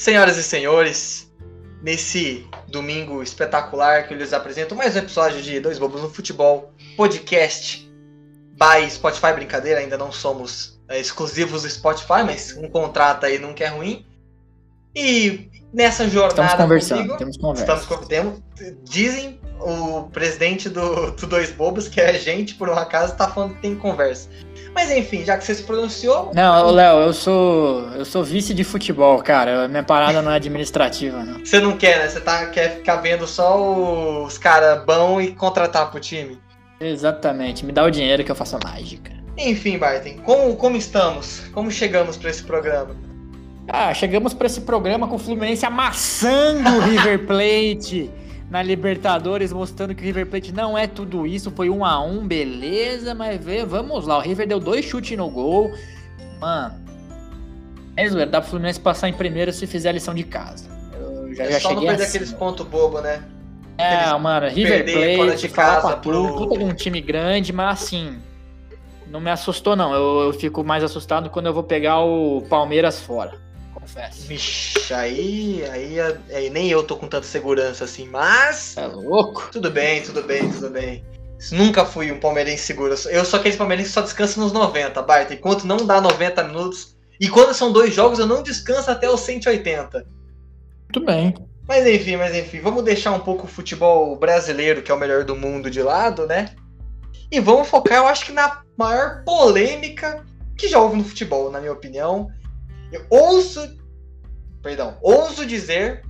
Senhoras e senhores, nesse domingo espetacular que eu lhes apresento mais um episódio de Dois Bobos no Futebol, podcast by Spotify. Brincadeira, ainda não somos é, exclusivos do Spotify, mas um contrato aí nunca é ruim. E nessa jornada. Estamos conversando, comigo, temos conversa. estamos, temos, dizem o presidente do, do Dois Bobos, que é a gente, por um acaso, tá falando que tem conversa. Mas enfim, já que você se pronunciou. Não, Léo, eu sou. Eu sou vice de futebol, cara. Minha parada não é administrativa, não. Você não quer, né? Você tá, quer ficar vendo só os caras bons e contratar pro time. Exatamente. Me dá o dinheiro que eu faço a mágica. Enfim, Barton, como, como estamos? Como chegamos pra esse programa? Ah, chegamos pra esse programa com o Fluminense amassando o River Plate na Libertadores, mostrando que o River Plate não é tudo isso. Foi um a um, beleza, mas vê, vamos lá. O River deu dois chutes no gol. Mano, é zoeira, dá pro Fluminense passar em primeiro se fizer a lição de casa. Eu já, é já só não perder assim. aqueles pontos bobo, né? É, mano, River Plate, de casa pro- tudo, puta de um time grande, mas assim, não me assustou não. Eu, eu fico mais assustado quando eu vou pegar o Palmeiras fora, confesso. Vixe, aí, aí, aí nem eu tô com tanta segurança assim, mas. É louco? Tudo bem, tudo bem, tudo bem. Nunca fui um palmeirense seguro. Eu sou aquele palmeirense que só descansa nos 90, Bart. Enquanto não dá 90 minutos. E quando são dois jogos, eu não descanso até os 180. Muito bem. Mas enfim, mas enfim, vamos deixar um pouco o futebol brasileiro, que é o melhor do mundo, de lado, né? E vamos focar, eu acho que na maior polêmica que já houve no futebol, na minha opinião. Eu ouso, perdão, ouso dizer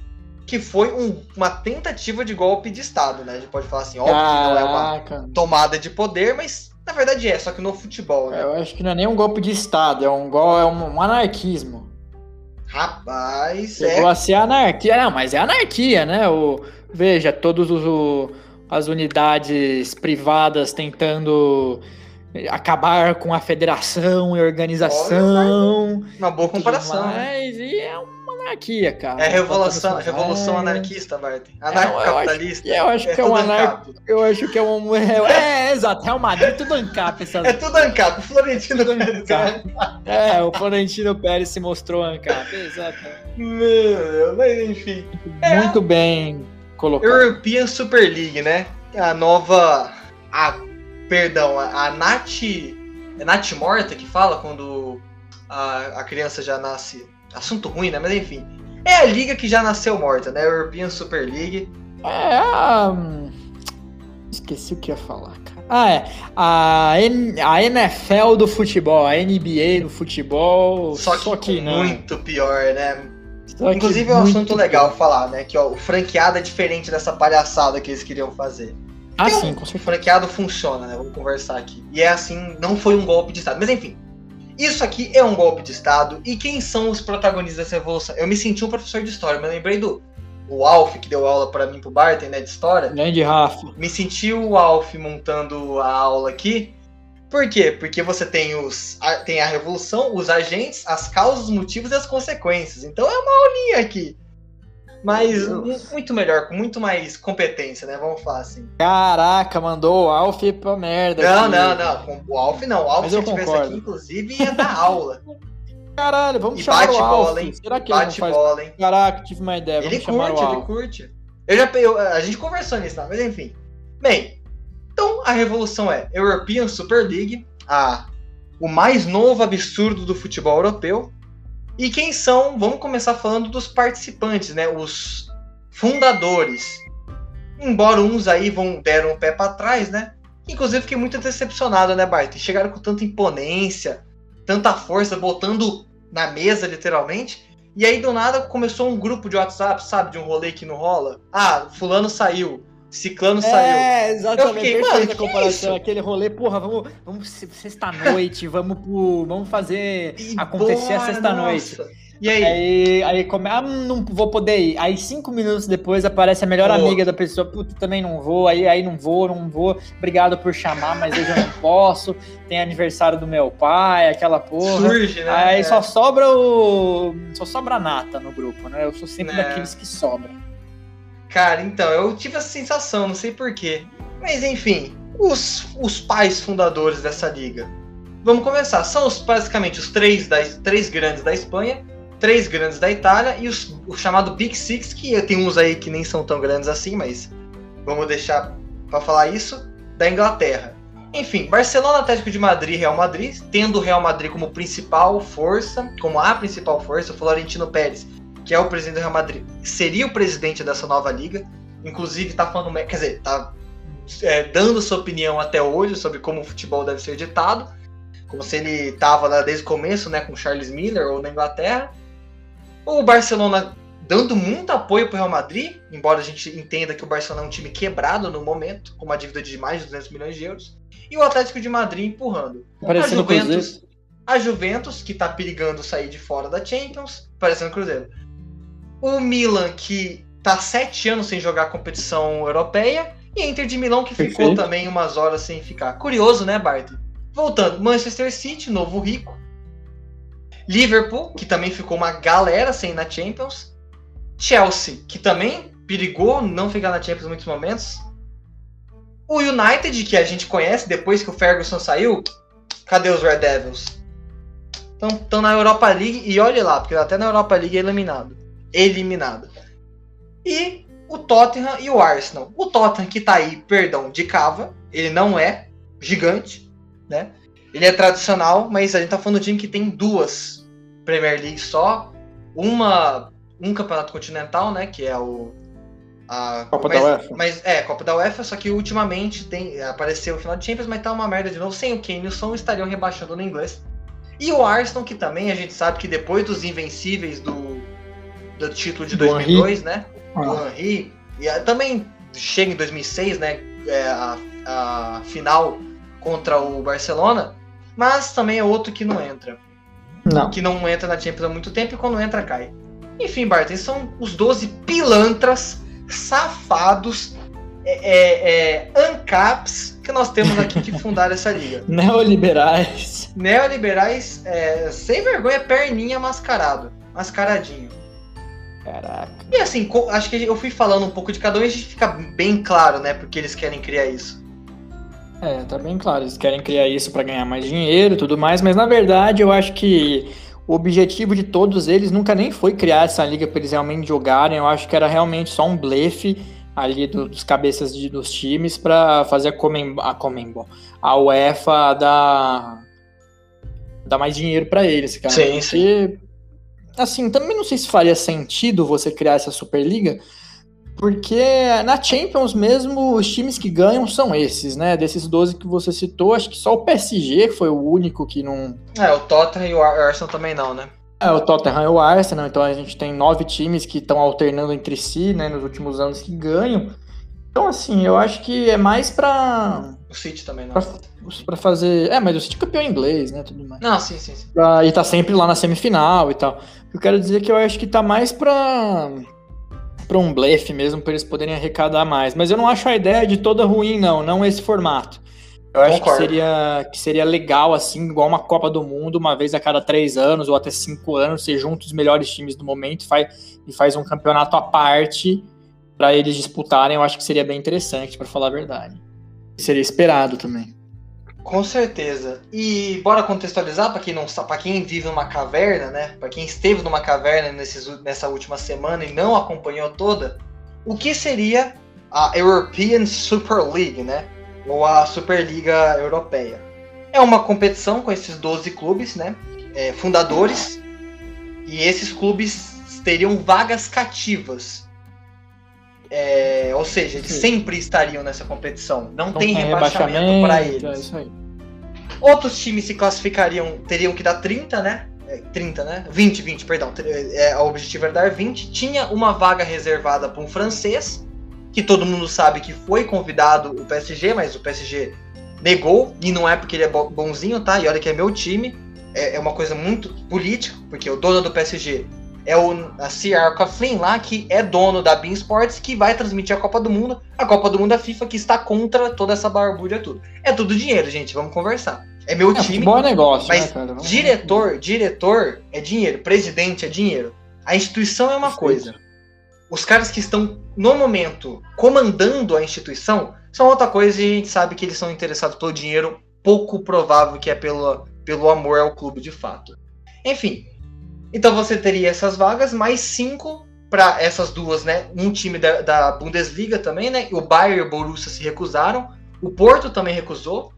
que foi um- uma tentativa de golpe de Estado, né? A gente pode falar assim, óbvio que não é uma Caraca. tomada de poder, mas na verdade é, só que no futebol, né? Eu acho que não é nem um golpe de Estado, é um, gol, é um, anarquismo. Rapaz, é. Chegou a ser anarquia. Não, mas é anarquia, né? O, veja, o- as unidades privadas tentando acabar com a federação e organização. Uma boa comparação. né? mais, e é uma anarquia, cara. É revolução, revolução anarquista, Martin. eu acho- Anarcocapitalista. Eu acho que é um anarco. ANCAP. Eu acho que é um. É, é exato, Real Madrid, tudo ANCAP. Essas... É tudo ANCAP. O Florentino Pérez, ANCAP. né? É, o Florentino Pérez se mostrou ANCAP. Exato. Meu Deus, mas enfim. É. Muito bem colocado. European Super League, né? A nova. A, perdão, a, a Nath. É Nath Morta que fala quando a, a criança já nasce. Assunto ruim, né? Mas enfim. É a liga que já nasceu morta, né? European Super League. É hum, Esqueci o que ia falar, cara. Ah, é. A, N- a NFL do futebol, a NBA do futebol. Só que, não. muito pior, né? Só que Inclusive é um assunto legal falar, né? Que ó, o franqueado é diferente dessa palhaçada que eles queriam fazer. Ah, Tem um- sim, com O certeza. franqueado funciona, né? Vamos conversar aqui. E é assim, não foi um golpe de Estado. Mas enfim, isso aqui é um golpe de Estado. E quem são os protagonistas dessa revolução? Eu me senti um professor de história, mas lembrei do o Alf, que deu aula pra mim pro Barton, né? De história. Grande Rafa. Me senti o Alf montando a aula aqui. Por quê? Porque você tem, os, a, tem a revolução, os agentes, as causas, os motivos e as consequências. Então é uma aulinha aqui. Mas muito melhor, com muito mais competência, né? Vamos falar assim. Caraca, mandou o Alf pra merda. Não, aqui. não, não. O Alf não. O Alf, Mas se eu ele tivesse aqui, inclusive, ia dar aula. Caralho, vamos E chamar bate o Alf. bola, hein? Será que ele Bate faz... bola, hein? Caraca, tive uma ideia. Ele Vamos curte, o ele curte. Eu já, eu- a gente conversou nisso, tá? mas enfim. Bem, então a revolução é European Super League, a, o mais novo absurdo do futebol europeu. E quem são? Vamos começar falando dos participantes, né? Os fundadores. Embora uns aí vão deram um pé pra trás, né? Inclusive fiquei muito decepcionado, né, Bart? Chegaram com tanta imponência, tanta força, botando na mesa, literalmente. E aí, do nada, começou um grupo de WhatsApp, sabe? De um rolê que não rola. Ah, fulano saiu. Ciclano saiu. É, Eu exatamente. fiquei, Perfeita comparação. Aquele rolê, porra, vamos, vamos se- sexta-noite, vamos pro. Vamos fazer E acontecer a sexta-noite. E aí? Aí, aí come... ah, não vou poder ir. Aí cinco minutos depois aparece a melhor Pô. amiga da pessoa. Puta, também não vou. Aí, aí não vou, não vou. Obrigado por chamar, mas hoje eu não posso. Tem aniversário do meu pai, aquela porra. Surge, né? Aí É. só sobra o. Só sobra a nata no grupo, né? Eu sou sempre É. daqueles que sobram. Cara, então, eu tive essa sensação, não sei porquê. Mas enfim, os, os pais fundadores dessa liga. Vamos começar. São os, basicamente os três, da, três grandes da Espanha. três grandes da Itália e os, o chamado Big Six, que tem uns aí que nem são tão grandes assim, mas vamos deixar para falar isso, da Inglaterra. Enfim, Barcelona, Atlético de Madrid Real Madrid, tendo o Real Madrid como principal força, como a principal força, o Florentino Pérez, que é o presidente do Real Madrid, seria o presidente dessa nova liga. Inclusive, tá falando, quer dizer, tá é, dando sua opinião até hoje sobre como o futebol deve ser ditado, como se ele estava desde o começo, né, com Charles Miller ou na Inglaterra. O Barcelona dando muito apoio para o Real Madrid, embora a gente entenda que o Barcelona é um time quebrado no momento, com uma dívida de mais de 200 milhões de euros e o Atlético de Madrid empurrando. Parecendo a Juventus, a Juventus, que está perigando sair de fora da Champions, parecendo Cruzeiro. O Milan, que está sete anos sem jogar competição europeia, e a Inter de Milão, que ficou Perfeito. também umas horas sem ficar. Curioso, né, Bart? Voltando, Manchester City, novo rico. Liverpool, que também ficou uma galera sem ir na Champions. Chelsea, que também perigou não ficar na Champions em muitos momentos. O United, que a gente conhece depois que o Ferguson saiu, cadê os Red Devils? Estão na Europa League e olhe lá, porque até na Europa League é eliminado. Eliminado. E o Tottenham e o Arsenal. O Tottenham que tá aí, perdão, de cava, ele não é gigante, né? Ele é tradicional, mas a gente tá falando de um time que tem duas Premier League só, uma um campeonato continental, né, que é o a Copa mas, da UEFA. Mas é, Copa da UEFA, só que ultimamente tem, apareceu o final de Champions, mas tá uma merda de novo. Sem o Kane, o som estariam rebaixando no inglês. E o Arsenal, que também a gente sabe que depois dos invencíveis do, do título de do 2002, Henry. né? Ah. Do Henry, e a, também chega em 2006, né? É, a, a final contra o Barcelona, mas também é outro que não entra. Não. Que não entra na Champions há muito tempo e quando entra cai. Enfim, Barton, são os 12 pilantras safados, é, é, é, ANCAPs que nós temos aqui que fundaram essa liga. Neoliberais. Neoliberais, é, sem vergonha, perninha mascarado. Mascaradinho. Caraca. E assim, acho que eu fui falando um pouco de cada um e a gente fica bem claro, né? Porque eles querem criar isso. É, tá bem claro. Eles querem criar isso para ganhar mais dinheiro e tudo mais, mas na verdade eu acho que o objetivo de todos eles nunca nem foi criar essa liga para eles realmente jogarem. Eu acho que era realmente só um blefe ali dos cabeças de, dos times para fazer a Comembol, a Comembol, a UEFA dar, dar mais dinheiro para eles, cara. Sim, Porque, sim. Assim, também não sei se faria sentido você criar essa Superliga, porque na Champions mesmo, os times que ganham são esses, né? Desses 12 que você citou, acho que só o PSG foi o único que não. É, o Tottenham e o Arsenal também não, né? É, o Tottenham e o Arsenal, então a gente tem nove times que estão alternando entre si, né, nos últimos anos que ganham. Então, assim, eu acho que é mais pra. O City também não. Pra, pra fazer. É, mas o City é campeão inglês, né? Tudo mais. Não, sim, sim, sim. Pra... E tá sempre lá na semifinal e tal. Eu quero dizer que eu acho que tá mais pra para um blefe mesmo, para eles poderem arrecadar mais. Mas eu não acho a ideia de toda ruim, não, não esse formato. Eu acho que seria, que seria legal, assim, igual uma Copa do Mundo, uma vez a cada três anos ou até cinco anos, você junta os melhores times do momento e faz, e faz um campeonato à parte para eles disputarem. Eu acho que seria bem interessante, para falar a verdade. Seria esperado também. Com certeza. E bora contextualizar para quem não para quem vive numa caverna, né? Para quem esteve numa caverna nesses, nessa última semana e não acompanhou toda, o que seria a European Super League, né? Ou a Superliga Europeia? É uma competição com esses 12 clubes, né? É, fundadores. E esses clubes teriam vagas cativas. É, ou seja, eles Sim. sempre estariam nessa competição. Não, tem, tem rebaixamento para eles. É Outros times se classificariam, teriam que dar 30, né? 30, é, né? 20, 20, perdão. É, o objetivo era dar 20. Tinha uma vaga reservada para um francês, que todo mundo sabe que foi convidado o PSG, mas o PSG negou, e não é porque ele é bonzinho, tá? E olha que é meu time. É, é uma coisa muito política, porque o dono do PSG é o a Sierra Coughlin lá, que é dono da Bean Sports, que vai transmitir a Copa do Mundo, a Copa do Mundo da FIFA, que está contra toda essa barbúrdia tudo. É tudo dinheiro, gente, vamos conversar. É meu é, time. Bom negócio, mas né, diretor, diretor é dinheiro, presidente é dinheiro. A instituição é uma coisa. Os caras que estão no momento comandando a instituição são outra coisa e a gente sabe que eles são interessados pelo dinheiro, pouco provável que é pelo, pelo amor ao clube de fato. Enfim, Então você teria essas vagas, mais cinco para essas duas, né? Um time da, da, Bundesliga também, né? O Bayern e o Borussia se recusaram. O Porto também recusou.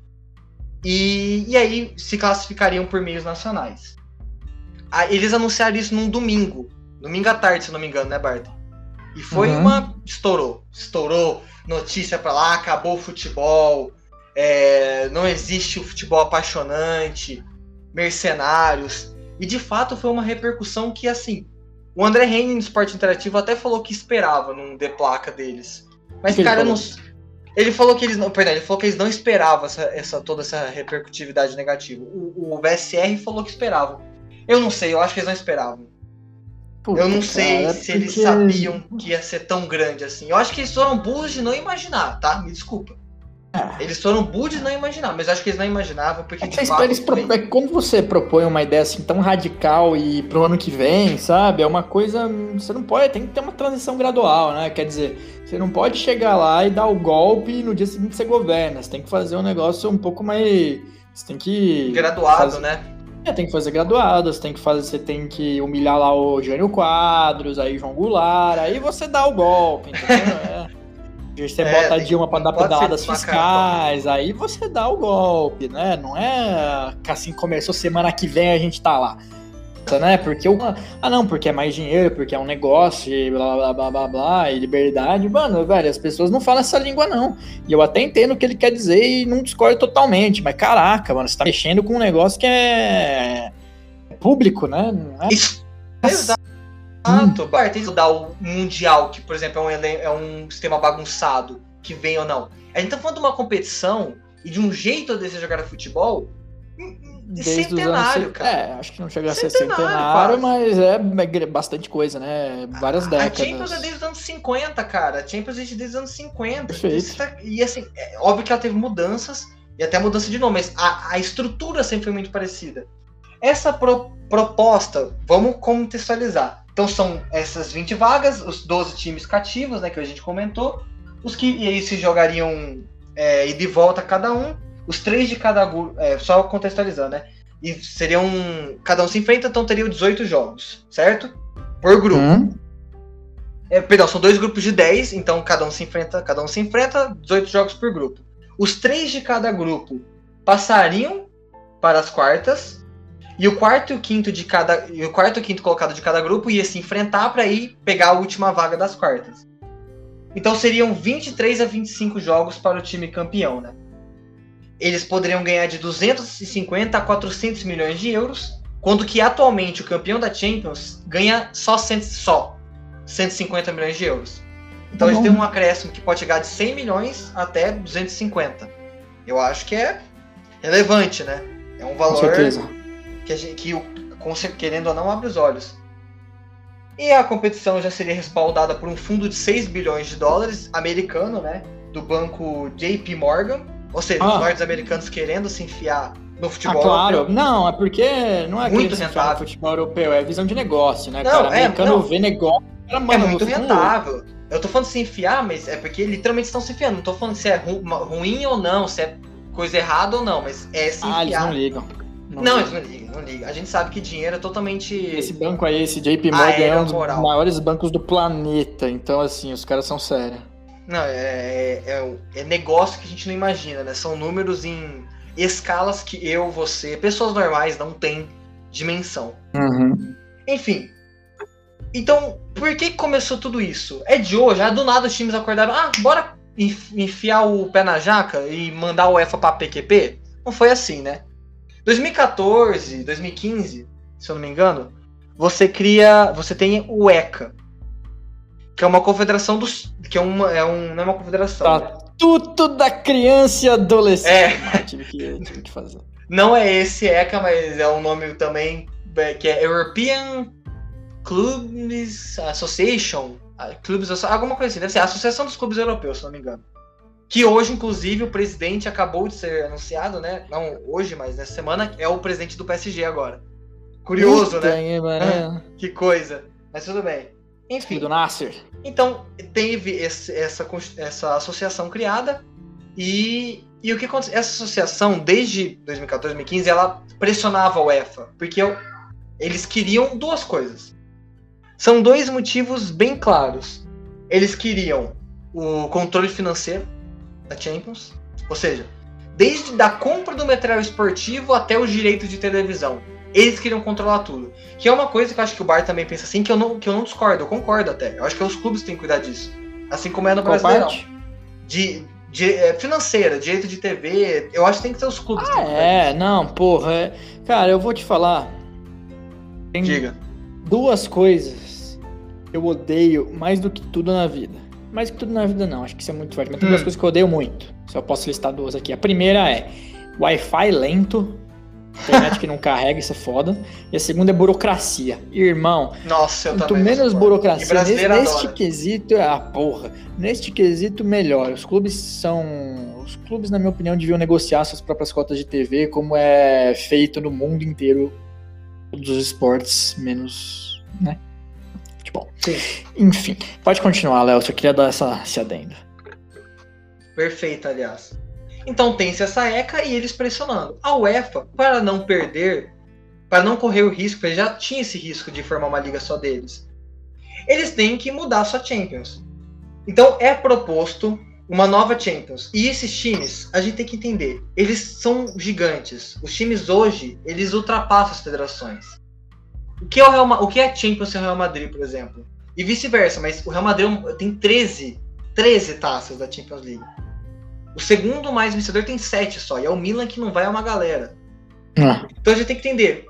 E, e aí se classificariam por meios nacionais. Eles anunciaram isso num domingo. Domingo à tarde, se não me engano, né, Bart? E foi uhum. uma. Estourou. Estourou. Notícia pra lá, acabou o futebol. É, não existe o futebol apaixonante. Mercenários. E de fato foi uma repercussão que, assim. O André Henning no Esporte Interativo até falou que esperava num de placa deles. Mas, que cara, não. Ele falou que eles não. Perdão, ele falou que eles não esperavam essa, essa, toda essa repercutividade negativa. O, o VSR falou que esperavam. Eu não sei, eu acho que eles não esperavam. Puta, eu não sei cara, se porque... eles sabiam que ia ser tão grande assim. Eu acho que eles foram burros de não imaginar, tá? Me desculpa. É. Eles foram burros de não imaginar, mas acho que eles não imaginavam, porque de fato... Eles pro... é quando você propõe uma ideia assim tão radical e pro ano que vem, sabe? É uma coisa... Você não pode... Tem que ter uma transição gradual, né? Quer dizer, você não pode chegar lá e dar o golpe e no dia seguinte você governa. Você tem que fazer um negócio um pouco mais... Você tem que... Graduado, fazer... né? É, tem que fazer graduadas, tem que fazer, você tem que humilhar lá o Jânio Quadros, aí João Goulart, aí você dá o golpe, entendeu? É. Você é, bota a Dilma para dar pedaladas fiscais, aí você dá o golpe, né? Não é que assim começou semana que vem a gente tá lá né? Porque o. Ah, não, porque é mais dinheiro, porque é um negócio, e blá blá blá blá blá, e liberdade. Mano, velho, as pessoas não falam essa língua, não. E eu até entendo o que ele quer dizer e não discordo totalmente. Mas caraca, mano, você tá mexendo com um negócio que é. é público, né? Não é... Isso. Exato. Hum. Bart, dar o Mundial, que, por exemplo, é um, é um sistema bagunçado, que vem ou não. A gente tá falando de uma competição e de um jeito de você jogar futebol desde centenário, anos, cara. É, acho que não chega a ser centenário, mas é, bastante coisa, né? Várias décadas. A Champions é desde os anos 50, cara. A Champions é desde os anos 50. Perfeito. Tá... E assim, é óbvio que ela teve mudanças, e até mudança de nome, mas a, a estrutura sempre foi muito parecida. Essa pro, proposta, vamos contextualizar. Então são essas 20 vagas, os 12 times cativos, né, que a gente comentou, os que e aí se jogariam é, e de volta cada um, os três de cada grupo. É, só contextualizando, né? E seriam. Cada um se enfrenta, então teriam 18 jogos, certo? Por grupo. Hum. É, perdão, são dois grupos de 10, então cada um se enfrenta, cada um se enfrenta, 18 jogos por grupo. Os três de cada grupo passariam para as quartas, e o quarto e o quinto de cada. E o quarto e o quinto colocado de cada grupo ia se enfrentar para ir pegar a última vaga das quartas. Então seriam 23 a 25 jogos para o time campeão, né? eles poderiam ganhar de 250 a 400 milhões de euros, quando que atualmente o campeão da Champions ganha só, 100, só 150 milhões de euros. Então tá eles têm um acréscimo que pode chegar de 100 milhões até 250. Eu acho que é relevante, né? É um valor que, gente, que querendo ou não abre os olhos. E a competição já seria respaldada por um fundo de 6 bilhões de dólares americano, né? Do banco JP Morgan, ou seja, ah. os norte-americanos querendo se enfiar no futebol ah, claro. Europeu. Não, é porque não é muito rentável. futebol europeu, é visão de negócio, né, não, cara? O é, americano não. vê negócio. Cara, mano, é muito rentável. Eu tô falando de se enfiar, mas é porque literalmente estão se enfiando. Não tô falando se é ru ruim ou não, se é coisa errada ou não, mas é se enfiar. Ah, eles não ligam. Não, não eles não ligam, não ligam. A gente sabe que dinheiro é totalmente. Esse banco aí, esse JP Morgan, é um dos moral. maiores bancos do planeta. Então, assim, os caras são sérios. Não, é, é, é, é, negócio que a gente não imagina, né? São números em escalas que eu, você, pessoas normais não têm dimensão. Uhum. Enfim. Então, por que começou tudo isso? É de hoje, ah, do nada os times acordaram, ah, bora enfiar o pé na jaca e mandar o EFA pra PQP? Não foi assim, né? 2014, 2015, se eu não me engano, você cria, você tem o ECA, que é uma confederação dos. Que é uma. É um, não é uma confederação. Estatuto né? da Criança e Adolescente. É. Tive, que, tive que fazer. Não é esse ECA, mas é um nome também é, que é European Clubs Association. Clubes, alguma coisa assim, deve ser a Associação dos Clubes Europeus, se não me engano. Que hoje, inclusive, o presidente acabou de ser anunciado, né? Não hoje, mas nessa semana, é o presidente do PSG agora. Curioso, né? Que coisa. Mas tudo bem. Enfim. Do Nasser. Então, teve esse, essa, essa associação criada e, e o que aconteceu? Essa associação, desde 2014, 2015, ela pressionava a UEFA, porque Eles queriam duas coisas. São dois motivos bem claros. Eles queriam o controle financeiro da Champions, ou seja, desde da compra do material esportivo até os direitos de televisão. Eles queriam controlar tudo. Que é uma coisa que eu acho que o Bar também pensa assim, que eu não, que eu não discordo, eu concordo até. Eu acho que os clubes têm que cuidar disso. Assim como é no Qual Brasileirão. parte? De, de, é, financeira, direito de TV, eu acho que tem que ser os clubes. Ah, é, não, porra. é- Cara, eu vou te falar. Tem disso. Diga. duas coisas que eu odeio mais do que tudo na vida. Mais que tudo na vida, não, acho que isso é muito forte. Mas tem duas Hum. coisas que eu odeio muito. Eu posso listar duas aqui. A primeira é Wi-Fi lento, internet que não carrega, isso é foda. E a segunda é burocracia. Irmão, Nossa, eu Quanto menos burocracia, neste, quesito, ah, porra, neste quesito melhor. Os clubes são, os clubes na minha opinião deviam negociar suas próprias cotas de TV, como é feito no mundo inteiro dos esportes, menos, né? Futebol. Sim. Enfim, pode continuar, Léo. Só queria dar essa esse adendo. Perfeito, aliás. Então tem-se essa ECA e eles pressionando. A UEFA, para não perder, para não correr o risco, porque já tinha esse risco de formar uma liga só deles, eles têm que mudar sua Champions. Então é proposto uma nova Champions. E esses times, a gente tem que entender, eles são gigantes. Os times hoje, eles ultrapassam as federações. O que é, o Real, o que é a Champions sem o Real Madrid, por exemplo? E vice-versa, mas o Real Madrid tem 13, 13 taças da Champions League. O segundo mais vencedor tem 7 só, e é o Milan que não vai a uma galera. Ah, Então a gente tem que entender.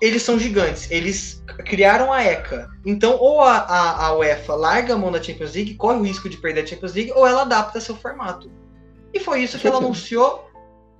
Eles são gigantes, eles criaram a ECA. Então, ou a, a, a UEFA larga a mão da Champions League, corre o risco de perder a Champions League, ou ela adapta seu formato. E foi isso que ela anunciou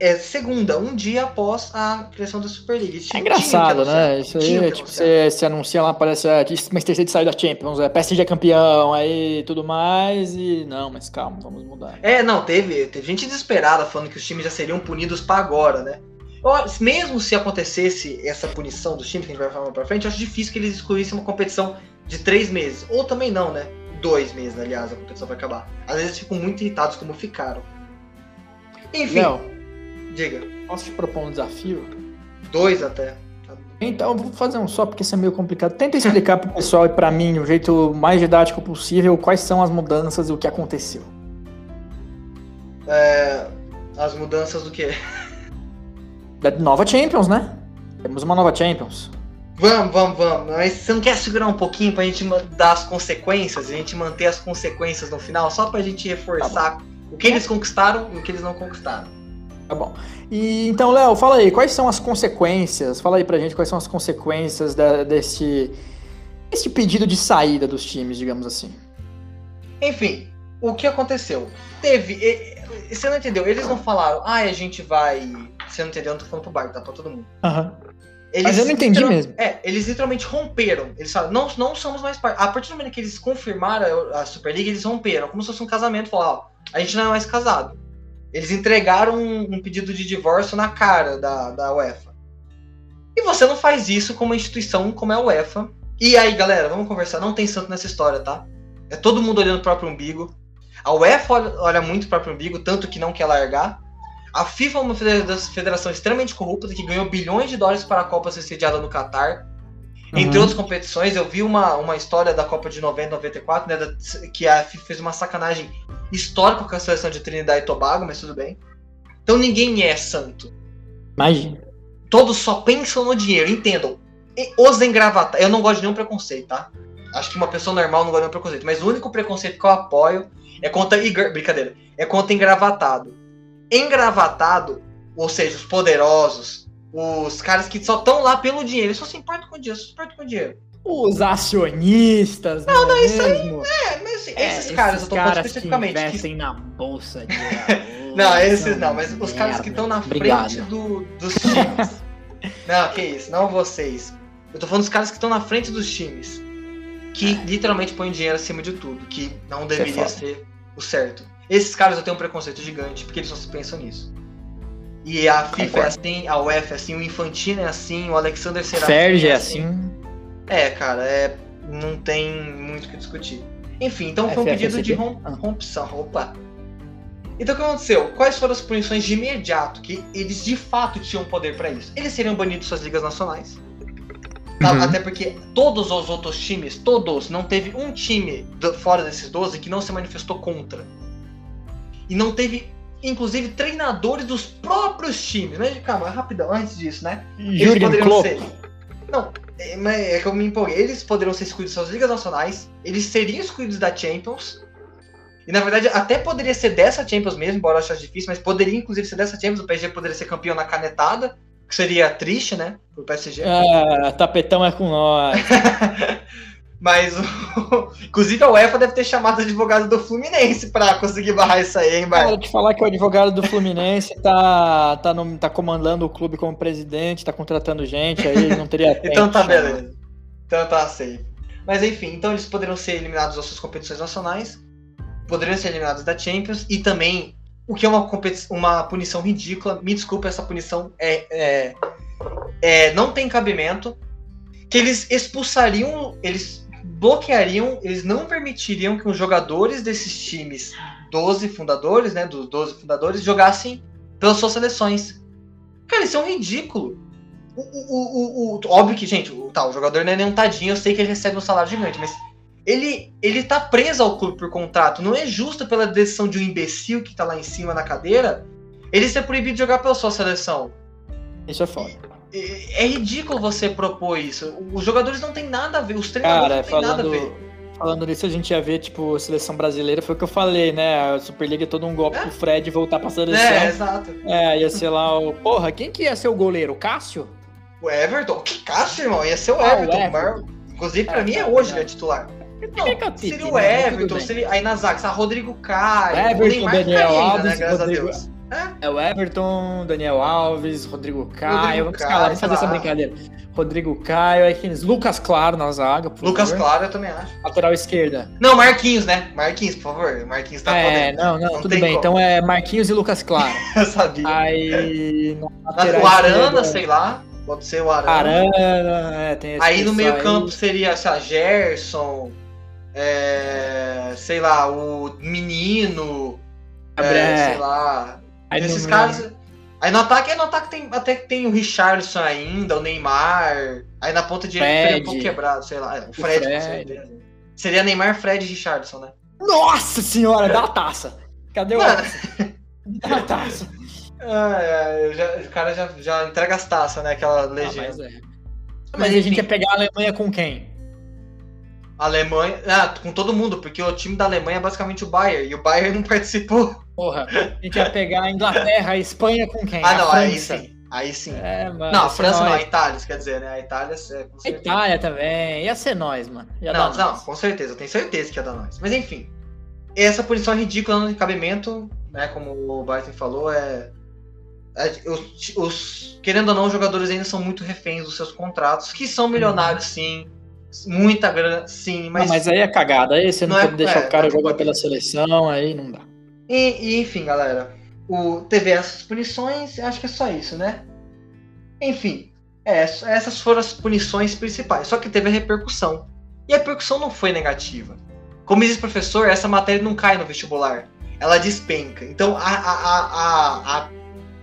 é, segunda, um dia após a criação da Super League. Eles É engraçado, né? Isso aí, que tipo, você se anuncia lá, parece é, Manchester City saiu da Champions, é PSG é campeão, aí tudo mais, e não, mas calma, vamos mudar. É, não, teve, teve gente desesperada falando que os times já seriam punidos pra agora, né? Eu mesmo se acontecesse essa punição dos times que a gente vai falar pra frente, eu acho difícil que eles excluíssem uma competição de três meses. Ou também não, né? Dois meses, aliás, a competição vai acabar. Às vezes eles ficam muito irritados como ficaram. Enfim, Léo, diga. posso te propor um desafio? Dois até. Então, vou fazer um só, porque isso é meio complicado. Tenta explicar pro pessoal e pra mim, o jeito mais didático possível, quais são as mudanças e o que aconteceu. É, as mudanças do quê? Da nova Champions, né? Temos uma nova Champions. Vamos, vamos, vamos. Mas você não quer segurar um pouquinho pra gente ma- dar as consequências, a gente manter as consequências no final, só pra gente reforçar o que eles conquistaram e o que eles não conquistaram. Tá bom. E então, Léo, fala aí, quais são as consequências? Fala aí pra gente quais são as consequências da- desse, desse pedido de saída dos times, digamos assim. Enfim, o que aconteceu? Teve. e- Você não entendeu? Eles não falaram, ah, a gente vai. Você não entendeu? Eu não tô falando pro bar, tá? Pra todo mundo. Eles Mas eu não entendi mesmo. É, eles literalmente romperam. Eles falaram, não, não somos mais parte. A partir do momento que eles confirmaram a Super League, eles romperam. Como se fosse um casamento. Falaram, ó, a gente não é mais casado. Eles entregaram um, um pedido de divórcio na cara da, da UEFA. E você não faz isso com uma instituição como é a UEFA. E aí, galera, vamos conversar. Não tem santo nessa história, tá? É todo mundo olhando o próprio umbigo. A UEFA olha, muito o próprio umbigo, tanto que não quer largar. A FIFA é uma federa- federação extremamente corrupta que ganhou bilhões de dólares para a Copa ser sediada no Catar. Entre Uhum. outras competições, eu vi uma, uma história da Copa de 90 94, né, da- que a FIFA fez uma sacanagem histórica com a seleção de Trinidad e Tobago, mas tudo bem. Então ninguém é santo. Imagina. Todos só pensam no dinheiro, entendam. E os engravatados. Eu não gosto de nenhum preconceito, tá? Acho que uma pessoa normal não gosta de nenhum preconceito. Mas o único preconceito que eu apoio é contra. Brincadeira. É contra engravatado. Engravatado, ou seja, os poderosos, os caras que só estão lá pelo dinheiro. Eles só se importam com o dinheiro, só se importam com o dinheiro. Os acionistas, não, não é isso aí? É, mas assim, É, esses caras, eu tô falando especificamente. Que que- investem na bolsa de Não, esses não, mas os caras que estão na Obrigado. frente do, dos times. não, que isso, não vocês. Eu tô falando dos caras que estão na frente dos times. Que literalmente põem dinheiro acima de tudo, que não deveria foda. ser o certo. Esses caras eu tenho um preconceito gigante, porque eles só se pensam nisso. E a FIFA é assim, a UEFA é assim, o Infantino é assim, o Alexander Serafim Ferge é assim. É, cara, é, não tem muito o que discutir. Enfim, então foi um FFSB? pedido de rom Ah. rompição. Opa! Então o que aconteceu? Quais foram as punições de imediato? Que eles de fato tinham poder para isso. Eles seriam banidos de suas ligas nacionais. Uhum. Até porque todos os outros times, todos, não teve um time do, fora desses 12 que não se manifestou contra. E não teve, inclusive, treinadores dos próprios times. Mas calma, rapidão, antes disso, né? Eles poderiam Klopp. ser. Não, é, é que eu me empolguei. Eles poderiam ser excluídos das ligas nacionais, eles seriam excluídos da Champions. E na verdade, até poderia ser dessa Champions mesmo, embora eu achasse difícil, mas poderia inclusive ser dessa Champions. O PSG poderia ser campeão na canetada, que seria triste, né? Pro PSG. Ah, tapetão é com nós. Mas, o... inclusive, a UEFA deve ter chamado o advogado do Fluminense para conseguir barrar isso aí, hein, Bar? Cara, te falar que o advogado do Fluminense tá, tá, no, tá comandando o clube como presidente, tá contratando gente, aí não teria tempo. então tá beleza. Então tá safe. Mas enfim, então eles poderiam ser eliminados das suas competições nacionais, poderiam ser eliminados da Champions e também, o que é uma, uma punição ridícula, me desculpa, essa punição é, é, é não tem cabimento, que eles expulsariam, eles bloqueariam, eles não permitiriam que os jogadores desses times, 12 fundadores, né, dos 12 fundadores, jogassem pelas suas seleções. Cara, isso é um ridículo. O, o, o, o óbvio que, gente, o, tá, o jogador não é nenhum tadinho, eu sei que ele recebe um salário gigante, mas ele, ele tá preso ao clube por contrato. Não é justo pela decisão de um imbecil que tá lá em cima na cadeira ele ser proibido de jogar pela sua seleção. Isso é foda é, é ridículo você propor isso. Os jogadores não têm nada a ver, os treinadores Cara, não têm falando, nada a ver. Falando nisso, a gente ia ver, tipo, seleção brasileira, foi o que eu falei, né? A Superliga é todo um golpe é? pro Fred voltar pra seleção. É, exato. É, ia ser lá o. Porra, quem que ia ser o goleiro? O Cássio? O Everton? Que Cássio, irmão? Ia ser o ah, Everton. O Everton. Inclusive, pra é, mim, é hoje, né, titular. Não, seria o né? Everton, seria, aí na zaga, Rodrigo Caio, Everton, o Neymar Daniel ainda, Alves, né, graças Rodrigo... a Deus. É? é o Everton, Daniel Alves, Rodrigo Caio. Rodrigo vamos escalar, vamos fazer essa brincadeira. Rodrigo Caio, Lucas Claro na zaga. Lucas favor. Claro, eu também acho. Lateral esquerda. Não, Marquinhos, né? Marquinhos, por favor. Marquinhos tá É, não, não, não tudo bem. Como. Então é Marquinhos e Lucas Claro. eu sabia. Aí. O Arana, sei lá. Pode ser o Arana. Arana, é, tem esse Aí no meio-campo seria, lá, Gerson. É, sei lá, o Menino. É, sei lá. Aí Nesses casos. Aí no ataque, no ataque tem, até que tem o Richardson ainda, o Neymar. Aí na ponta direita um pouco quebrado, sei lá. O Fred, o Fred. Seria Neymar, Fred e Richardson, né? Nossa senhora, dá a taça. Cadê o Dá a taça. Ah, é, já, o cara já, já entrega as taças, né? Aquela legenda. Ah, mas, é. mas, mas a gente ia pegar a Alemanha com quem? Alemanha. Ah, com todo mundo, porque o time da Alemanha é basicamente o Bayern, e o Bayern não participou. Porra, a gente ia pegar a Inglaterra, a Espanha com quem? Ah, não, aí sim. Aí sim. É, mano, não, a França não, a Itália, quer dizer, né? A Itália é, com certeza. A Itália também. Ia ser nós, mano. Ia não, não, com certeza, eu tenho certeza que ia dar nós. Mas enfim. Essa posição ridícula no cabimento, né? Como o Barton falou, é. é os, os, querendo ou não, os jogadores ainda são muito reféns dos seus contratos, que são milionários, hum. sim muita grana, sim, mas. Não, mas aí é cagada, aí você não, não pode é, deixar é, o cara é jogar pela seleção, aí não dá. E, e, enfim, galera, o, teve essas punições, acho que é só isso, né? Enfim, é, essas foram as punições principais, só que teve a repercussão. E a repercussão não foi negativa. Como diz o professor, essa matéria não cai no vestibular, ela despenca. Então a, a, a, a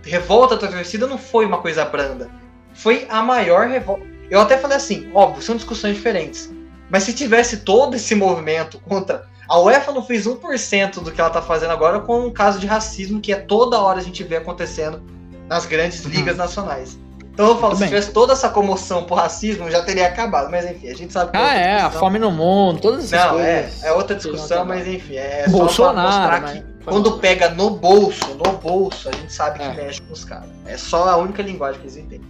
revolta da torcida não foi uma coisa branda, foi a maior revolta eu até falei assim, óbvio, são discussões diferentes. Mas se tivesse todo esse movimento contra. A UEFA não fez 1% do que ela tá fazendo agora com um caso de racismo que é toda hora a gente vê acontecendo nas grandes uhum. ligas nacionais. Então eu falo, Muito se bem. tivesse toda essa comoção por racismo, já teria acabado. Mas enfim, a gente sabe que. É ah, é, a fome no mundo, todas essas não, coisas. É, é outra discussão, mas enfim, é Bolsonaro, só pra mostrar que quando pega no bolso, no bolso, a gente sabe que é. mexe com os caras. É só a única linguagem que eles entendem.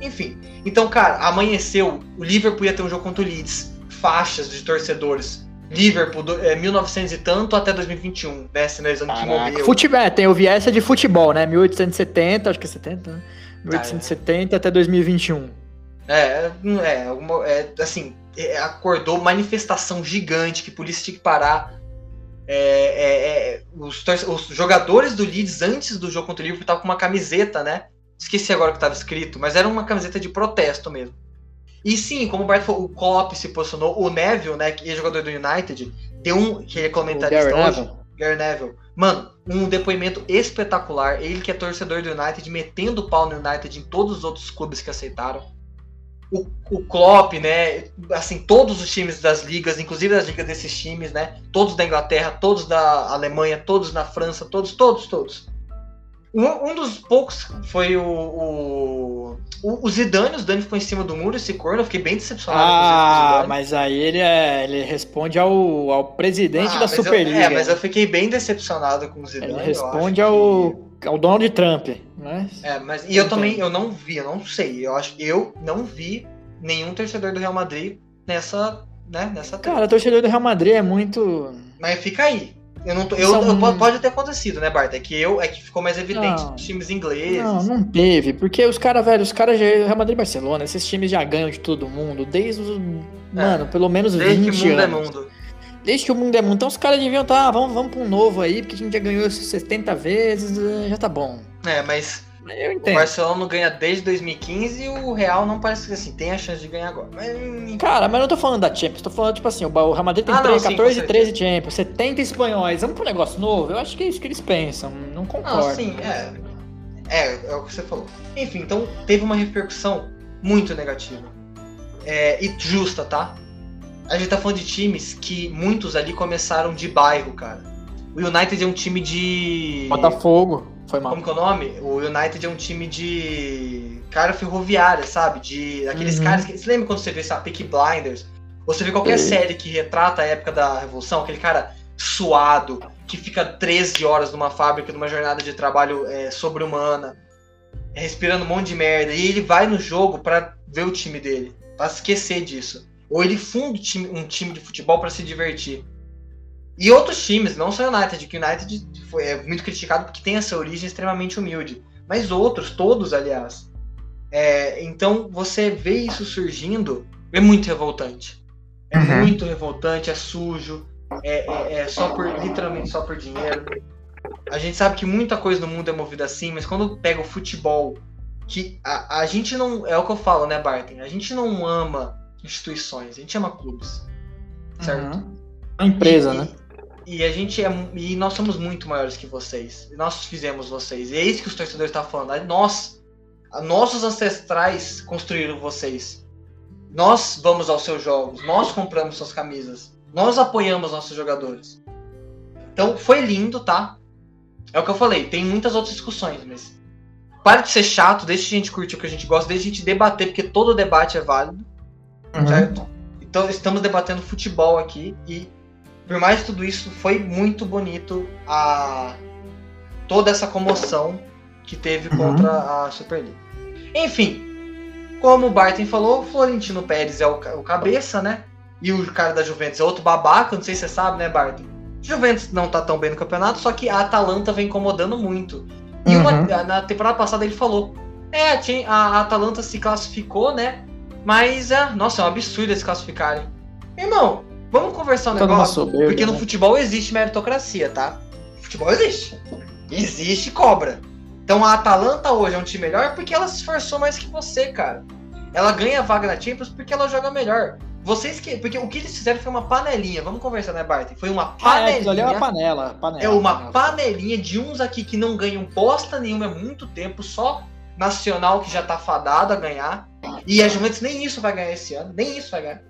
Enfim. Então, cara, amanheceu. O Liverpool ia ter um jogo contra o Leeds. Faixas de torcedores. Liverpool, do, é, 1900 e tanto até 2021, né? Se nós anos que morreu. Futebol, é, tem, eu vi essa de futebol, né? 1870, acho que é 70, né? 1870 ah, é. até 2021. É, é, é, é assim, é, acordou manifestação gigante que a polícia tinha que parar. É, é, é os, os, jogadores do Leeds antes do jogo contra o Liverpool estavam com uma camiseta, né? Esqueci agora o que estava escrito, mas era uma camiseta de protesto mesmo. E sim, como o Bart falou, o Klopp se posicionou, o Neville, né, que é jogador do United, deu um, que ele é comentarista hoje. Gary Neville. Mano, um depoimento espetacular, ele que é torcedor do United, metendo o pau no United em todos os outros clubes que aceitaram. o, o Klopp, né? Assim, todos os times das ligas, inclusive as ligas desses times, né? Todos da Inglaterra, todos da Alemanha, todos na França, todos, todos, todos. Um, um dos poucos foi o, o, o, o Zidane, o Zidane ficou em cima do muro, esse corno, eu fiquei bem decepcionado Ah, mas aí ele, é, ele responde ao, ao presidente Ah, da mas eu- Superliga. É, mas eu fiquei bem decepcionado com o Zidane. Ele responde ao, que- ao Donald Trump, né? É, mas e eu Entendo. também eu não vi, eu não sei. Eu acho eu não vi nenhum torcedor do Real Madrid nessa, né, nessa. Cara, o torcedor do Real Madrid é muito. Mas fica aí. Eu não tô, eu, São- eu- pode- ter acontecido, né, Bart? É que eu é que ficou mais evidente Não. dos times ingleses. Não, não teve, porque os caras, velho, os caras já. Real Madrid e Barcelona, esses times já ganham de todo mundo, desde os. Mano, pelo menos É. Desde 20 que mundo anos. é mundo. Desde que o mundo é mundo. Então os caras deviam estar, tá, vamos, vamos pra um novo aí, porque a gente já ganhou isso 70 vezes, eh, já tá bom. É, mas Eu o entendo. Barcelona não ganha desde 2015 e o Real não parece que assim, tem a chance de ganhar agora. Mas. Cara, mas eu não tô falando da Champions, tô falando, tipo assim, o o Real Madrid tem Ah, não, três- sim, com 14, certeza. 13 Champions, 70 espanhóis, vamos pro negócio novo? Eu acho que é isso que eles pensam, não concordo. Não, sim, é. É, é o que você falou. Enfim, então teve uma repercussão muito negativa. É, e justa, tá? A gente tá falando de times que muitos ali começaram de bairro, cara. O United é um time de. Botafogo, foi mal. Como que é o nome? O United é um time de. Cara ferroviária, sabe? De. Aqueles Uhum. caras que. Você lembra quando você vê, sabe, Peaky Blinders? Ou você vê qualquer série que retrata a época da Revolução, aquele cara suado, que fica 13 horas numa fábrica, numa jornada de trabalho é, sobre-humana, respirando um monte de merda, e ele vai no jogo pra ver o time dele, pra esquecer disso. Ou ele funda um time, um time de futebol pra se divertir. E outros times, não só o United, que o United foi, é muito criticado porque tem essa origem extremamente humilde. Mas outros, todos, aliás. É, então, você vê isso surgindo, é muito revoltante. É Uhum. muito revoltante, é sujo, é, é- é só por, literalmente só por dinheiro. A gente sabe que muita coisa no mundo é movida assim, mas quando pega o futebol, que a, a gente não. É o que eu falo, né, Barton? A gente não ama instituições, a gente ama clubes. Certo? Uhum. A empresa, E- né? E a gente é. E nós somos muito maiores que vocês. Nós fizemos vocês. E é isso que os torcedores estão falando. Nós, nossos ancestrais construíram vocês. Nós vamos aos seus jogos. Nós compramos suas camisas. Nós apoiamos nossos jogadores. Então foi lindo, tá? É o que eu falei. Tem muitas outras discussões, mas. Para de ser chato, deixa a gente curtir o que a gente gosta, deixa a gente debater, porque todo debate é válido Uhum. certo? Então estamos debatendo futebol aqui e por mais tudo isso foi muito bonito a toda essa comoção que teve Uhum. contra a Superliga. Enfim, como o Barton falou, o Florentino Pérez é o, o cabeça, né? E o cara da Juventus é outro babaca, não sei se você sabe, né, Barton? Juventus não tá tão bem no campeonato, só que a Atalanta vem incomodando muito. E uma- Uhum. na temporada passada ele falou: É, tinha- a Atalanta se classificou, né? Mas, é, nossa, é um absurdo eles classificarem. Irmão, vamos conversar um uma negócio? soberba, Porque no né? futebol existe meritocracia, tá? Futebol existe. Existe cobra. Então a Atalanta hoje é um time melhor porque ela se esforçou mais que você, cara. Ela ganha vaga na Champions porque ela joga melhor. Vocês que. Porque o que eles fizeram foi uma panelinha. Vamos conversar, né, Bart? Foi uma Ah, é, é panelinha. uma panela. panela É uma panela. panelinha de uns aqui que não ganham bosta nenhuma há muito tempo, só nacional que já tá fadado a ganhar. E a Juventus nem isso vai ganhar esse ano, nem isso vai ganhar.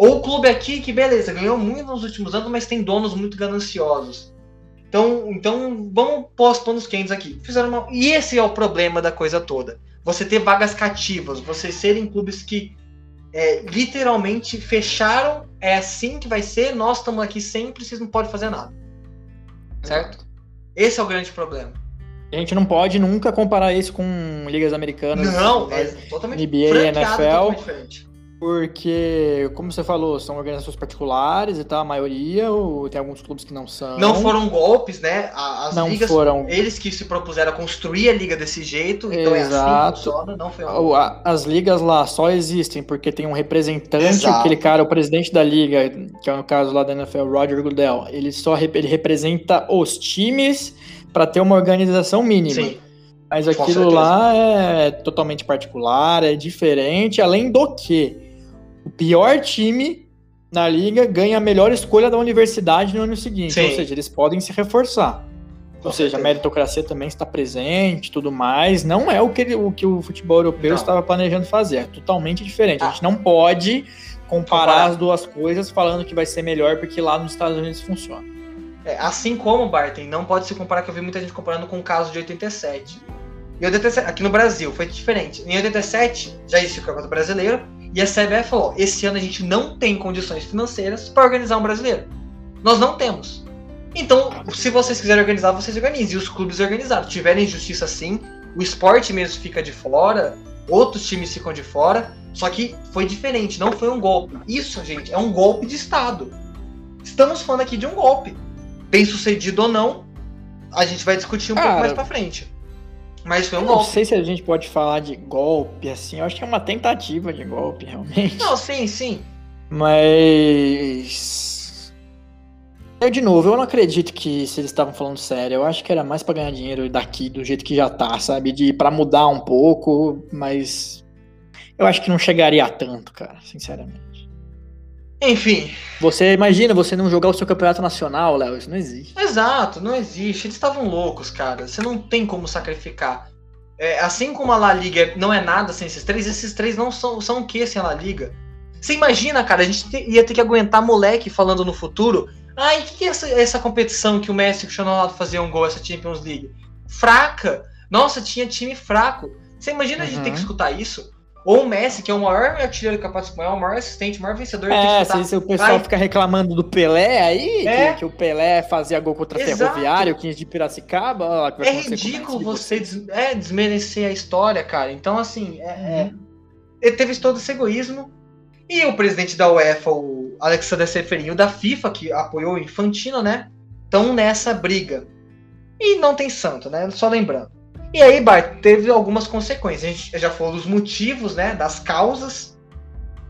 Ou o clube aqui que, beleza, ganhou muito nos últimos anos, mas tem donos muito gananciosos. Então, então vamos pôr os panos quentes aqui. Fizeram uma... E esse é o problema da coisa toda. Você ter vagas cativas, vocês serem clubes que é, literalmente fecharam, é assim que vai ser, nós estamos aqui sempre, vocês não podem fazer nada. Certo? Esse é o grande problema. A gente não pode nunca comparar isso com ligas americanas. Não, é totalmente NBA, NFL. totalmente diferente. Porque, como você falou, são organizações particulares e tal, a maioria, ou tem alguns clubes que não são. Não foram golpes, né? As Não ligas, foram. eles que se propuseram a construir a liga desse jeito, então é assim Exato. funciona, não foi um As ligas lá só existem porque tem um representante, Exato. aquele cara, o presidente da liga, que é o caso lá da NFL, Roger Goodell, ele só ele representa os times para ter uma organização mínima. Sim. Mas aquilo lá é totalmente particular, é diferente, além do que pior time na liga ganha a melhor escolha da universidade no ano seguinte, Sim. ou seja, eles podem se reforçar. Ou seja, a meritocracia também está presente tudo mais. Não é o que, o, que o futebol europeu não. estava planejando fazer. É totalmente diferente. Ah. A gente não pode comparar, comparar as duas coisas falando que vai ser melhor porque lá nos Estados Unidos funciona. É, assim como, Barton, não pode se comparar, que eu vi muita gente comparando com o caso de 87. E 87, aqui no Brasil foi diferente. Em 87 já existiu o Campeonato Brasileiro e a CBF falou: esse ano a gente não tem condições financeiras para organizar um brasileiro. Nós não temos. Então, se vocês quiserem organizar, vocês organizem. E os clubes organizaram. Tiverem injustiça assim, o esporte mesmo fica de fora, outros times ficam de fora. Só que foi diferente, não foi um golpe. Isso, gente, é um golpe de Estado. Estamos falando aqui de um golpe. Bem sucedido ou não, a gente vai discutir um Cara, pouco mais pra frente. Mas foi um golpe. Não sei se a gente pode falar de golpe, assim. Eu acho que é uma tentativa de golpe, realmente. Não, sim, sim. Mas eu, de novo, eu não acredito que se eles estavam falando sério. Eu acho que era mais para ganhar dinheiro daqui, do jeito que já tá, sabe? De para mudar um pouco, mas eu acho que não chegaria a tanto, cara, sinceramente. Enfim. Você imagina você não jogar o seu campeonato nacional, Léo? Isso não existe. Exato, não existe. Eles estavam loucos, cara. Você não tem como sacrificar. É, assim como a La Liga não é nada sem esses três, esses três não são, são o que sem a La Liga? Você imagina, cara, a gente ia ter que aguentar moleque falando no futuro Ai, o que, que é essa, essa competição que o Messi e o Cristiano Ronaldo faziam um gol, essa Champions League? Fraca! Nossa, tinha time fraco. Você imagina uhum. a gente ter que uhum. escutar isso? Ou o Messi, que é o maior artilheiro capaz de espanhol, o maior assistente, o maior vencedor. É, se, se, o pessoal Ai. fica reclamando do Pelé aí, é. que, que, o Pelé fazia gol contra o Ferroviário, o 15 de Piracicaba. É ridículo você des, é, desmerecer a história, cara. Então, assim, é, uhum. é, teve todo esse egoísmo. E o presidente da UEFA, o Alexander Seferin, o da FIFA, que apoiou o Infantino, né? Estão nessa briga. E não tem santo, né? Só lembrando. E aí, Bart, teve algumas consequências. A gente já falou dos motivos, né? Das causas.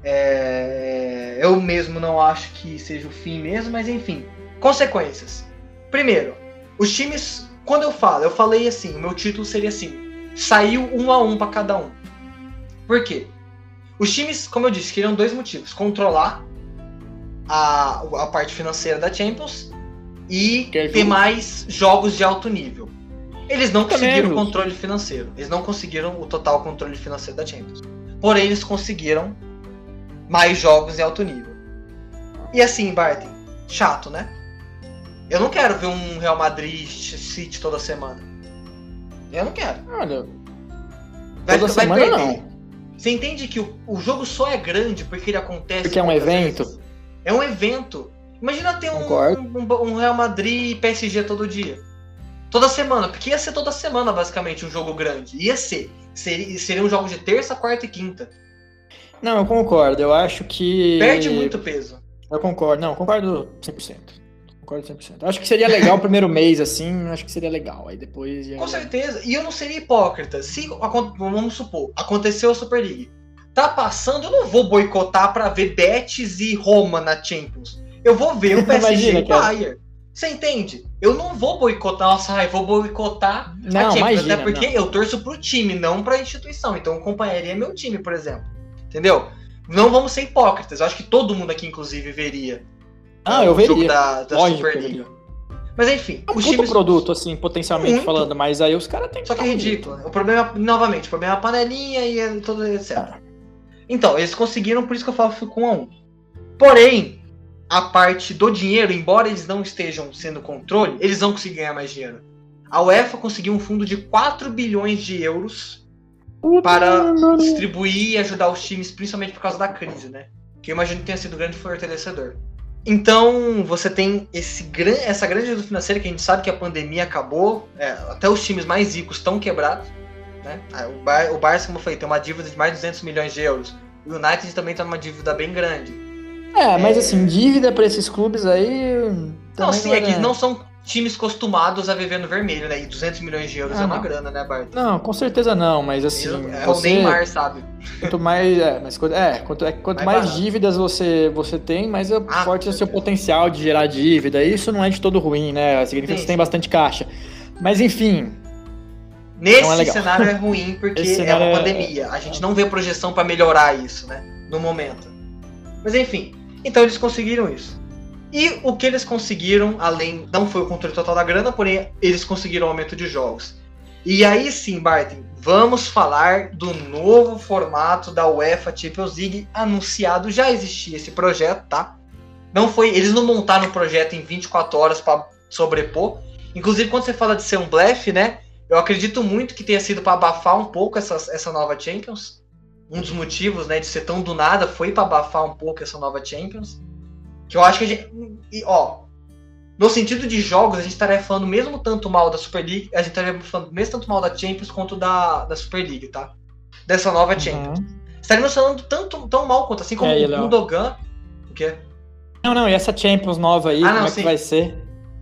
É... Eu mesmo não acho que seja o fim mesmo, mas enfim. Consequências. Primeiro, os times. Quando eu falo, eu falei assim, o meu título seria assim: saiu um a um para cada um. Por quê? Os times, como eu disse, queriam dois motivos: controlar a, a parte financeira da Champions e ter mais jogos de alto nível. Eles não conseguiram o controle financeiro. Eles não conseguiram o total controle financeiro da Champions. Porém, eles conseguiram mais jogos de alto nível. E assim, Barton, chato, né? Eu não quero ver um Real Madrid City toda semana. Eu não quero. Olha. Vai, toda vai semana perder. não. Você entende que o, o jogo só é grande porque ele acontece. Porque é um evento. Vezes. É um evento. Imagina ter um, um, um, Real Madrid e PSG todo dia. Toda semana. Porque ia ser toda semana, basicamente, um jogo grande. Ia ser. Seria, seria um jogo de terça, quarta e quinta. Não, eu concordo. Eu acho que. Perde muito peso. Eu concordo. Não, concordo 100% concordo 100%. Acho que seria legal o primeiro mês, assim, acho que seria legal. Aí depois. Já... Com certeza. E eu não seria hipócrita. Se, vamos supor, aconteceu a Super League. Tá passando, eu não vou boicotar para ver Betis e Roma na Champions. Eu vou ver o PSG e o Bayern. Você entende? Eu não vou boicotar, nossa, ai, vou boicotar não, a Champions, imagina, até porque não. eu torço pro time, não pra instituição. Então eu acompanharia meu time, por exemplo. Entendeu? Não vamos ser hipócritas. Eu acho que todo mundo aqui, inclusive, veria ah, eu veria. Da, da Lógico Super League. Mas enfim, é um os times... produto, assim, potencialmente Muito. falando, mas aí os caras têm Só que é ridículo. O problema, novamente, o problema é a panelinha e é todo etc. Ah. Então, eles conseguiram, por isso que eu falo que com a um. Porém, a parte do dinheiro, embora eles não estejam sendo controle, eles vão conseguir ganhar mais dinheiro. A UEFA conseguiu um fundo de 4 bilhões de euros para distribuir e ajudar os times, principalmente por causa da crise, né? Que eu imagino que tenha sido um grande fortalecedor. Então, você tem esse, essa grande ajuda financeira que a gente sabe que a pandemia acabou, é, até os times mais ricos estão quebrados. Né? Ah, o, Bar, o Barça, como eu falei, tem uma dívida de mais de 200 milhões de euros. O United também está numa dívida bem grande. É, mas é... assim, dívida para esses clubes aí. Não, sim, é que não são times costumados a viver no vermelho, né? E 200 milhões de euros ah, é uma não. grana, né, Bart? Não, com certeza não, mas assim. É você, o Neymar, sabe? Quanto mais. É, mas é, quanto, é, quanto mais, mais dívidas você, você tem, mais é ah, forte é o seu potencial de gerar dívida. Isso não é de todo ruim, né? Significa que você tem bastante caixa. Mas enfim. Nesse é cenário é ruim porque é uma é- pandemia. A gente não vê projeção para melhorar isso, né? No momento. Mas enfim. Então eles conseguiram isso. E o que eles conseguiram, além, não foi o controle total da grana, porém eles conseguiram aumento de jogos. E aí sim, Barton, vamos falar do novo formato da UEFA Champions League anunciado. Já existia esse projeto, tá? Não foi, eles não montaram o projeto em 24 horas para sobrepor. Inclusive, quando você fala de ser um blefe, né? Eu acredito muito que tenha sido para abafar um pouco essa, essa nova Champions. Um dos motivos, né, de ser tão do nada foi para abafar um pouco essa nova Champions. Que eu acho que a gente. E, ó, no sentido de jogos, a gente estaria falando mesmo tanto mal da Super League, a gente estaria falando mesmo tanto mal da Champions quanto da, da Super League, tá? Dessa nova uhum. Champions. Estaríamos falando tanto, tão mal quanto, assim como é, o Gundogan. O quê? Não, não, e essa Champions nova aí, ah, não, como é que vai ser?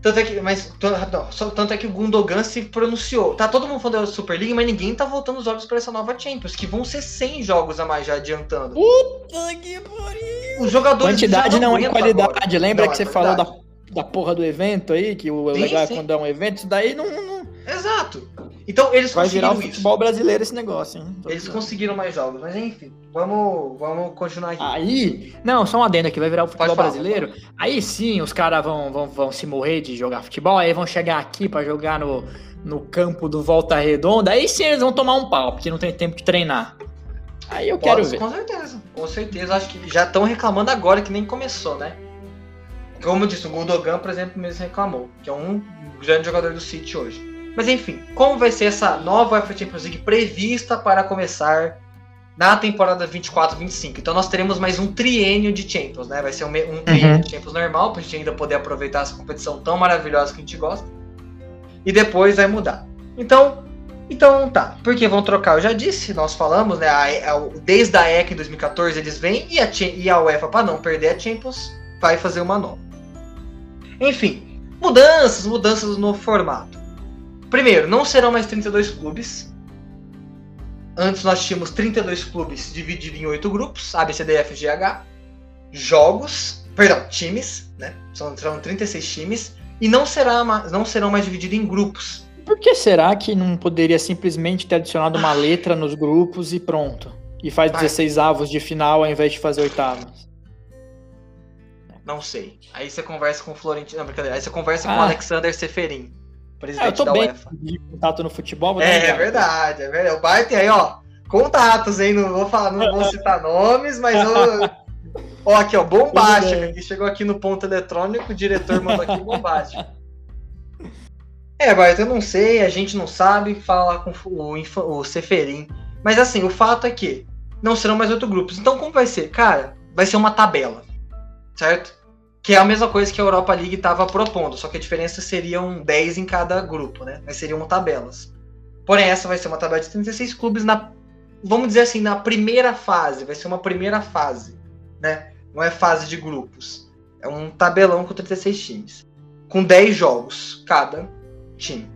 Tanto é que, mas, não, tanto é que o Gundogan se pronunciou. Tá todo mundo falando da Super League, mas ninguém tá voltando os jogos para essa nova Champions, que vão ser 100 jogos a mais já adiantando. Puta que pariu! Os jogadores Quantidade não, não é qualidade. Agora. Lembra não, que é você falou da, da porra do evento aí, que o sim, legal é sim. é quando é um evento, isso daí não, não... Exato. Então eles Vai virar o futebol isso. brasileiro esse negócio, hein? Tô eles conseguiram mais jogos, mas enfim, vamos, vamos continuar aqui. Aí, não, só um adendo aqui, vai virar o futebol falar, brasileiro. Aí sim, os caras vão, vão, vão se morrer de jogar futebol, aí vão chegar aqui para jogar no, no campo do Volta Redonda, aí sim eles vão tomar um pau, porque não tem tempo de treinar. Aí eu Pode, quero ver. Com certeza, com certeza. Acho que já estão reclamando agora que nem começou, né? Como eu disse, o Gundogan, por exemplo, mesmo reclamou, que é um grande jogador do City hoje. Mas enfim, como vai ser essa nova UEFA Champions League prevista para começar na temporada 24-25? Então nós teremos mais um triênio de Champions, né? Vai ser um, um triênio uhum. de Champions normal, para a gente ainda poder aproveitar essa competição tão maravilhosa que a gente gosta. E depois vai mudar. Então, então tá, porque vão trocar, eu já disse, nós falamos, né? A, a, desde a ECA em 2014 eles vêm e a, e a UEFA, para não perder a Champions, vai fazer uma nova. Enfim, mudanças, mudanças no formato. Primeiro, não serão mais 32 clubes. Antes nós tínhamos 32 clubes divididos em 8 grupos, A, B, C, D, F, G, H. Jogos, perdão, times, né? São, serão 36 times. E não, será, não serão mais divididos em grupos. Por que será que não poderia simplesmente ter adicionado uma letra nos grupos e pronto? E faz 16 avos de final ao invés de fazer oitavos? Não sei. Aí você conversa com o Florentino. Não, brincadeira. Aí você conversa ah. com o Alexander Seferin presidente é, eu tô da bem UEFA. De contato no futebol. É, é verdade, é verdade. O Bart aí, ó, contatos, hein? Não vou falar, não vou citar nomes, mas eu... Ó, aqui, ó, bombástico. Que chegou aqui no ponto eletrônico, o diretor mandou aqui bombástico. É, Bart, eu não sei, a gente não sabe falar com o, o Seferin. Mas assim, o fato é que não serão mais oito grupos. Então, como vai ser? Cara, vai ser uma tabela, certo? Que é a mesma coisa que a Europa League estava propondo, só que a diferença seriam 10 em cada grupo, né? Mas seriam tabelas. Porém, essa vai ser uma tabela de 36 clubes na. Vamos dizer assim, na primeira fase. Vai ser uma primeira fase, né? Não é fase de grupos. É um tabelão com 36 times. Com 10 jogos cada time.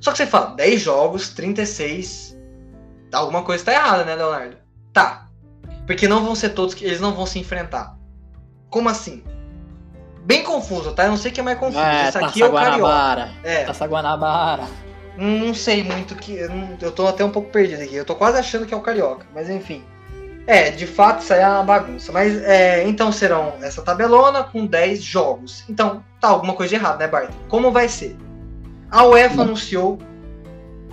Só que você fala, 10 jogos, 36. Alguma coisa está errada, né, Leonardo? Tá. Porque não vão ser todos que. Eles não vão se enfrentar. Como assim? Bem confuso, tá? Eu não sei quem é mais confuso. É, Esse aqui é o Carioca. É. Taça Guanabara. Não sei muito que. Eu tô até um pouco perdido aqui. Eu tô quase achando que é o Carioca, mas enfim. É, de fato, isso aí é uma bagunça. Mas é, então serão essa tabelona com 10 jogos. Então, tá alguma coisa de errado, né, Bart? Como vai ser? A UEFA anunciou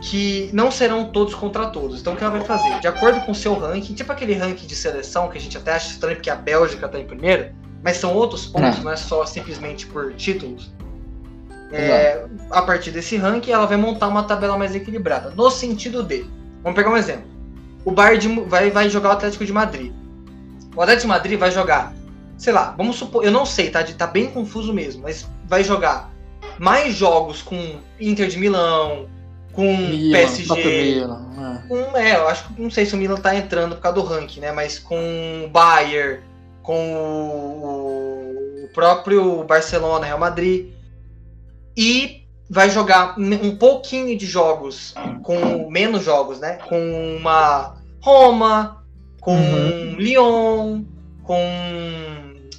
que não serão todos contra todos. Então, o que ela vai fazer? De acordo com o seu ranking, tipo aquele ranking de seleção que a gente até acha estranho porque a Bélgica tá em primeiro, mas são outros pontos, é. não é só simplesmente por títulos. É, a partir desse ranking, ela vai montar uma tabela mais equilibrada. No sentido de, vamos pegar um exemplo. O Bayern vai, vai jogar o Atlético de Madrid. O Atlético de Madrid vai jogar, sei lá, vamos supor, eu não sei, tá, tá bem confuso mesmo, mas vai jogar mais jogos com Inter de Milão, com Milan, PSG, Milan, é. com, é, eu acho que não sei se o Milan tá entrando por causa do ranking, né, mas com Bayern, com o, o próprio Barcelona, Real Madrid. E vai jogar um pouquinho de jogos, com menos jogos, né? Com uma Roma, com uhum. Lyon, com,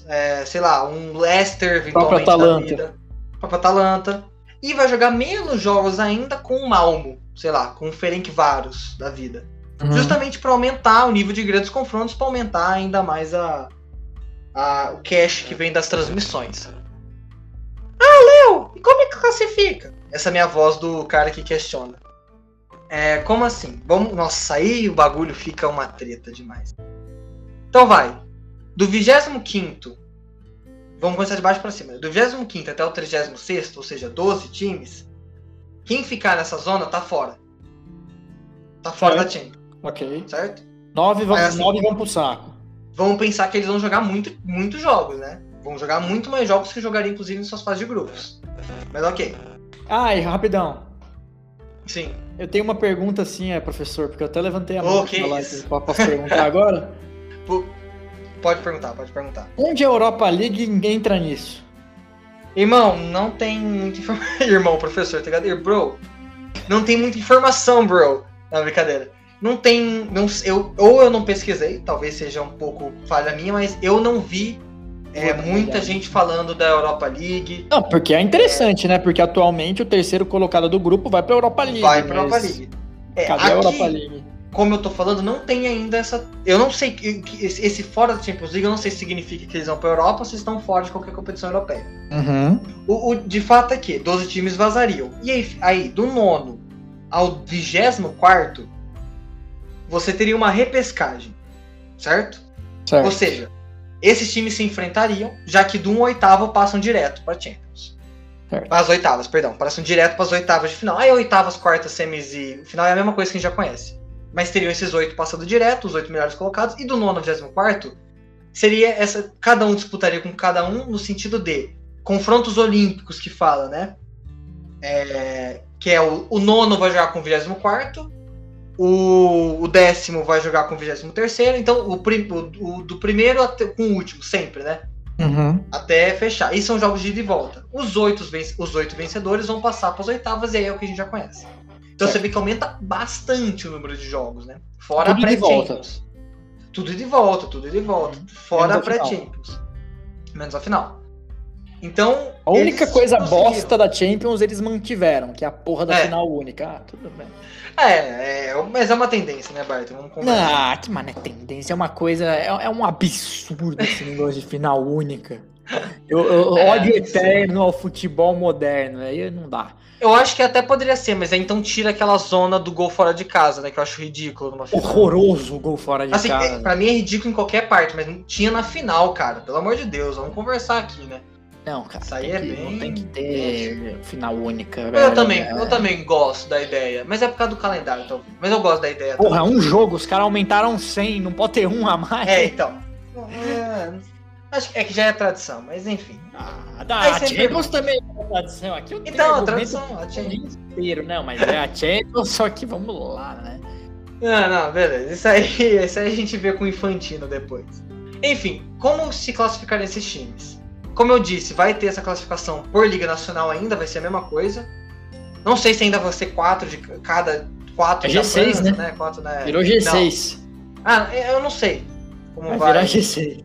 é, sei lá, um Leicester, eventualmente, Atalanta. vida. Próprio Atalanta. E vai jogar menos jogos ainda com o Malmo, sei lá, com o Ferencváros da vida. Uhum. Justamente para aumentar o nível de grandes confrontos, para aumentar ainda mais a, a, o cash que vem das transmissões. classifica. Essa é a minha voz do cara que questiona. É, como assim? Vamos, nossa, aí o bagulho fica uma treta demais. Então vai. Do 25 Vamos começar de baixo para cima. Do 25 até o 36, ou seja, 12 times, quem ficar nessa zona tá fora. Tá fora certo. da Champions. Ok. Certo? Nove vão, assim, nove vão pro saco. Vamos pensar que eles vão jogar muito, muitos jogos, né? Vão jogar muito mais jogos que jogariam, inclusive, em suas fases de grupos. Mas ok. Ai, rapidão. Sim. Eu tenho uma pergunta assim, é, professor, porque eu até levantei a mão oh, pra Posso perguntar agora? Pode perguntar, pode perguntar. Onde a Europa League entra nisso? Irmão, não tem muita informação. Irmão, professor, tá ligado? Bro, não tem muita informação, bro. Não, brincadeira. Não tem. Não, eu, ou eu não pesquisei, talvez seja um pouco falha minha, mas eu não vi é, muita gente falando da Europa League. Não, porque é interessante, é... né? Porque atualmente o terceiro colocado do grupo vai pra Europa League. Vai pra Europa League. É, cadê aqui, a Europa League? como eu tô falando, não tem ainda essa. Eu não sei. Esse fora da Champions League, eu não sei se significa que eles vão pra Europa ou se estão fora de qualquer competição europeia. Uhum. O, o, de fato é que 12 times vazariam. E aí, aí do nono ao 24, você teria uma repescagem. Certo? certo? Ou seja, esses times se enfrentariam, já que do 1 oitavo passam direto para Champions. Para as oitavas, perdão. Passam direto para as oitavas de final. Aí oitavas, quartas, semis e final é a mesma coisa que a gente já conhece mas teriam esses oito passando direto, os oito melhores colocados, e do nono ao 24 seria essa. Cada um disputaria com cada um no sentido de confrontos olímpicos que fala, né? É, que é o, o, nono vai jogar com o 24, o, o décimo vai jogar com o 23, então o, o, o do primeiro até, com o último, sempre, né? Uhum. Até fechar. E são jogos de ida e volta. Os oito, os oito vencedores vão passar para as oitavas, e aí é o que a gente já conhece. Então você vê que aumenta bastante o número de jogos, né? Fora tudo a pré-Champions. Tudo de volta, tudo de volta. Fora a pré-Champions. Menos a final. Então. A única coisa bosta da Champions eles mantiveram, que é a porra da é. final única. Ah, tudo bem. É, é, mas é uma tendência, né, Bart? Vamos conversar. Ah, que mano, é tendência, é uma coisa. É, é um absurdo esse negócio de final única. Eu, eu é, ódio eterno ao futebol moderno, aí não dá. Eu acho que até poderia ser, mas aí então tira aquela zona do gol fora de casa, né? Que eu acho ridículo numa final. Horroroso o gol fora de assim, casa. É, pra mim é ridículo em qualquer parte, mas tinha na final, cara. Pelo amor de Deus, vamos conversar aqui, né? Não, cara. Isso aí é que, bem. Não tem que ter final única. Eu velho, também, é... eu também gosto da ideia. Mas é por causa do calendário, então. Mas eu gosto da ideia. Porra, também. um jogo, os caras aumentaram 100, não pode ter um a mais. É, então. É, Acho que é que já é tradição, mas enfim. Ah, da, a Champions também é tradição. Aqui eu então, a tradição, a Champions. Inteiro, não, mas é a Champions, só que vamos lá, né? Não, não, beleza. Isso aí, isso aí a gente vê com o Infantino depois. Enfim, como se classificar esses times? Como eu disse, vai ter essa classificação por Liga Nacional ainda, vai ser a mesma coisa. Não sei se ainda vai ser quatro de cada quatro é G6, França, né? né? Quatro, né? Virou G6. Não. Ah, eu não sei como vai. Vai virar G6.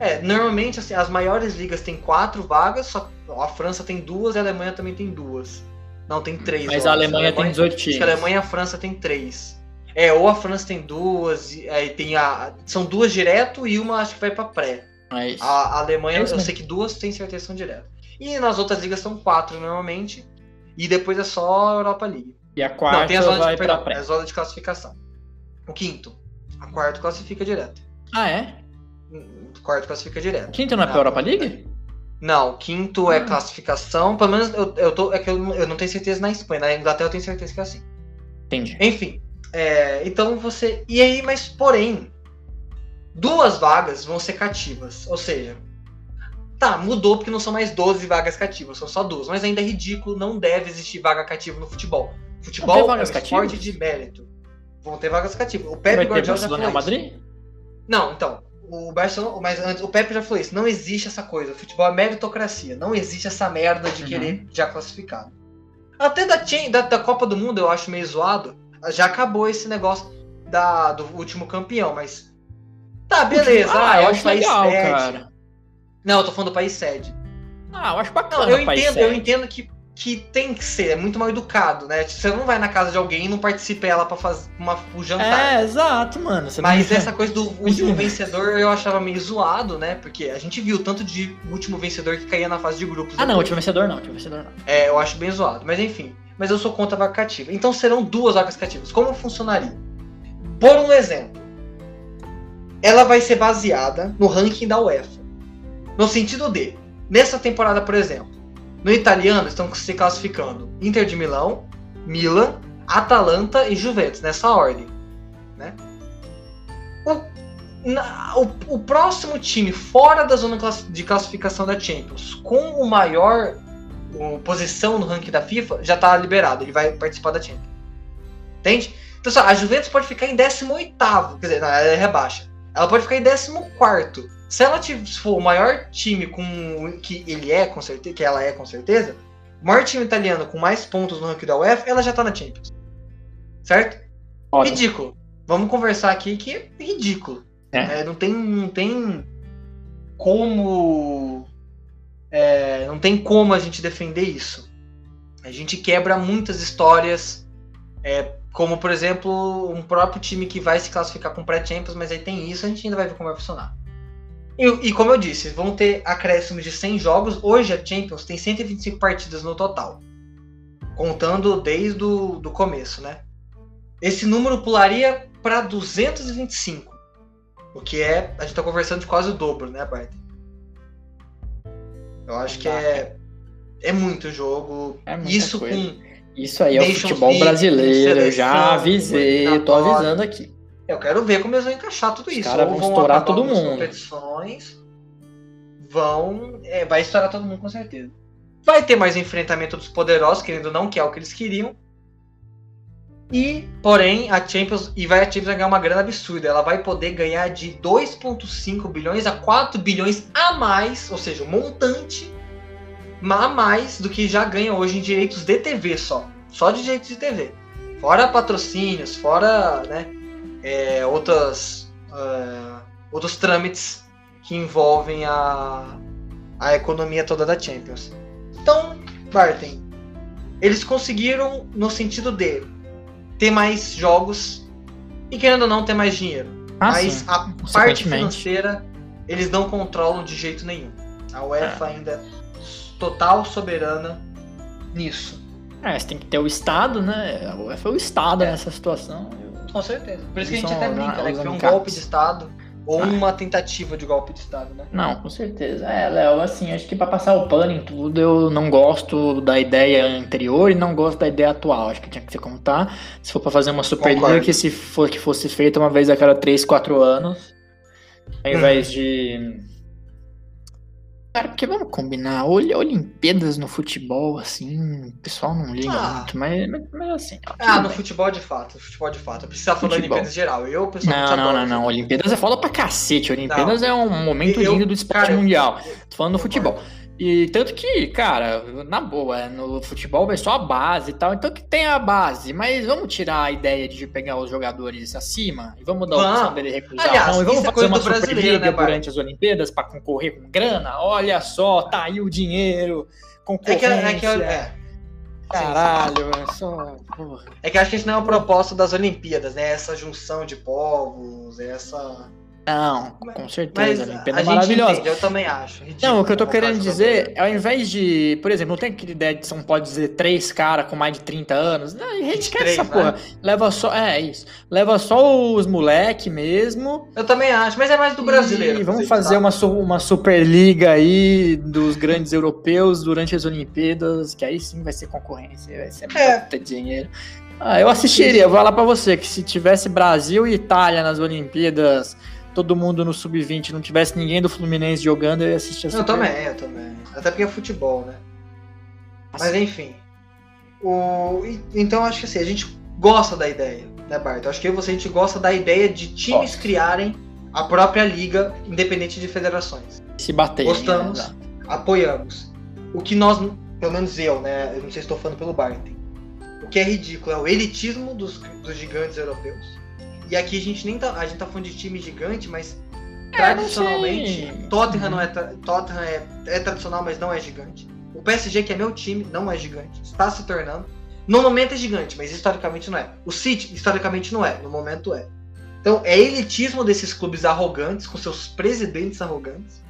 É, normalmente assim, as maiores ligas têm quatro vagas, só a França tem duas e a Alemanha também tem duas. Não, tem três. Mas a Alemanha, a Alemanha, tem 18 times. Acho que a Alemanha e a França tem três. É, ou a França tem duas, aí tem a. São duas direto e uma acho que vai pra pré. É a, a, Alemanha, é eu sei que duas tem certeza são direto. E nas outras ligas são quatro normalmente. E depois é só a Europa League. E a quarta Não, tem a zona de, perdão. É a zona de classificação. O quinto. A quarta classifica direto. Ah, é? quarto classifica direto. Quinto não é pra Europa League? Não, quinto é ah. classificação. Pelo menos eu, eu tô. É que eu, eu não tenho certeza na Espanha. Na Inglaterra eu tenho certeza que é assim. Entendi. Enfim. É, então você. E aí, mas porém, duas vagas vão ser cativas. Ou seja, tá, mudou porque não são mais 12 vagas cativas, são só duas. Mas ainda é ridículo, não deve existir vaga cativa no futebol. Futebol é um esporte de mérito. Vão ter vagas cativas. O Pepe Guardiola já falou Madrid? Não, então o Barcelona, mas antes, o Pepe já falou isso, não existe essa coisa, o futebol é meritocracia, não existe essa merda de uhum. querer já classificado. Até da, da, da, Copa do Mundo eu acho meio zoado, já acabou esse negócio da, do último campeão, mas tá, beleza, ah, ah, eu acho legal, sede. cara. Não, eu tô falando do país sede. Ah, eu acho bacana não, eu entendo, eu entendo que que tem que ser, é muito mal educado, né? Você não vai na casa de alguém e não participa ela pra fazer uma, um jantar. É, exato, mano. Você Mas não... essa coisa do último vencedor eu achava meio zoado, né? Porque a gente viu tanto de último vencedor que caía na fase de grupos. Ah, não, último vencedor não, último vencedor não. É, eu acho bem zoado. Mas enfim. Mas eu sou contra a vaca cativa. Então serão duas vacas cativas. Como funcionaria? Por um exemplo. Ela vai ser baseada no ranking da UEFA. No sentido de, nessa temporada, por exemplo, no italiano estão se classificando Inter de Milão, Milan, Atalanta e Juventus, nessa ordem. Né? O, na, o, o, próximo time fora da zona de classificação da Champions, com o maior o, posição no ranking da FIFA, já está liberado, ele vai participar da Champions. Entende? Então, só, a Juventus pode ficar em 18, quer dizer, não, ela é rebaixa. Ela pode ficar em 14. Se ela for o maior time com que ele é, com certeza, que ela é com certeza, o maior time italiano com mais pontos no ranking da UEFA, ela já tá na Champions. Certo? Ótimo. Ridículo. Vamos conversar aqui que é ridículo. É. É, não tem, não tem como, é, não tem como a gente defender isso. A gente quebra muitas histórias, é, como por exemplo um próprio time que vai se classificar com pré-champions, mas aí tem isso, a gente ainda vai ver como vai funcionar. E, e, como eu disse, vão ter acréscimos de 100 jogos. Hoje a Champions tem 125 partidas no total, contando desde o do começo, né? Esse número pularia para 225, o que é, a gente está conversando de quase o dobro, né, Bart? Eu acho que é, é muito jogo. É Isso coisa. com. Isso aí é o futebol brasileiro, eu já avisei, tô avisando aqui. Eu quero ver como eles vão encaixar tudo Os isso. Os caras vão estourar todo mundo. competições, vão. É, vai estourar todo mundo com certeza. Vai ter mais enfrentamento dos poderosos, querendo ou não, que é o que eles queriam. E, porém, a Champions. E vai a Champions ganhar uma grana absurda. Ela vai poder ganhar de 2,5 bilhões a 4 bilhões a mais, ou seja, um montante a mais do que já ganha hoje em direitos de TV só. Só de direitos de TV. Fora patrocínios, fora, né? é, outras, uh, outros trâmites que envolvem a, a economia toda da Champions. Então, Barton, eles conseguiram no sentido de ter mais jogos e querendo ou não ter mais dinheiro. Ah, Mas sim. a parte financeira eles não controlam de jeito nenhum. A UEFA é. ainda total soberana nisso. É, você tem que ter o Estado, né? A UEFA é o Estado é. nessa situação. Com certeza. Por isso que a gente até brinca, né? Que foi um golpe de Estado ou ah. uma tentativa de golpe de Estado, né? Não, com certeza. É, Léo, assim, acho que para passar o pano em tudo, eu não gosto da ideia anterior e não gosto da ideia atual. Acho que tinha que ser como tá. Se for para fazer uma Superliga que se for que fosse feita uma vez a cada 3, 4 anos, ao invés hum. de Cara, porque vamos combinar, Olimpíadas no futebol, assim, o pessoal não liga ah. muito, mas, mas, mas assim. Ah, no bem. futebol de fato, futebol de fato. Eu precisava falar da Olimpíadas geral. Eu, pessoalmente, Não, não, não, não. Olimpíadas é foda pra cacete. Olimpíadas não. é um momento eu, lindo do esporte cara, mundial. Tô falando do futebol. E tanto que, cara, na boa, no futebol é só a base e tal, então que tem a base, mas vamos tirar a ideia de pegar os jogadores acima e vamos dar a opção dele recusar Aliás, não, e vamos é fazer uma Superliga né, durante as Olimpíadas para concorrer com grana. Olha só, tá aí o dinheiro, concorrência. É que, é que é. Caralho, é só. Porra. É que acho que isso não é o propósito das Olimpíadas, né? Essa junção de povos, essa não, com certeza. Mas a Olimpíada é maravilhosa. Entende, eu também acho. Ridículo, não, o que eu tô querendo dizer é ao invés de, por exemplo, não tem aquela ideia de São pode dizer três caras com mais de 30 anos. Não, a gente quer essa né? porra. Leva só. É, isso. Leva só os moleque mesmo. Eu também acho, mas é mais do brasileiro. E vamos fazer uma, uma Superliga aí dos grandes europeus durante as Olimpíadas, que aí sim vai ser concorrência, vai ser é. muito dinheiro. Ah, eu assistiria, vou falar pra você que se tivesse Brasil e Itália nas Olimpíadas todo mundo no sub-20 não tivesse ninguém do Fluminense jogando, eu ia assistir essa Eu também, eu também. Até porque é futebol, né? Mas enfim. O... Então acho que assim, a gente gosta da ideia, né, Bart? Acho que eu e você a gente gosta da ideia de times Nossa. criarem a própria liga, independente de federações. Se bater. Gostamos, né? apoiamos. O que nós, pelo menos eu, né? Eu não sei se estou falando pelo Bart. O que é ridículo é o elitismo dos, dos gigantes europeus e aqui a gente nem tá. A gente tá falando de time gigante, mas é, tradicionalmente Tottenham não é Tottenham é, é, tradicional, mas não é gigante. O PSG, que é meu time, não é gigante. Está se tornando. No momento é gigante, mas historicamente não é. O City, historicamente não é. No momento é. Então, é elitismo desses clubes arrogantes, com seus presidentes arrogantes.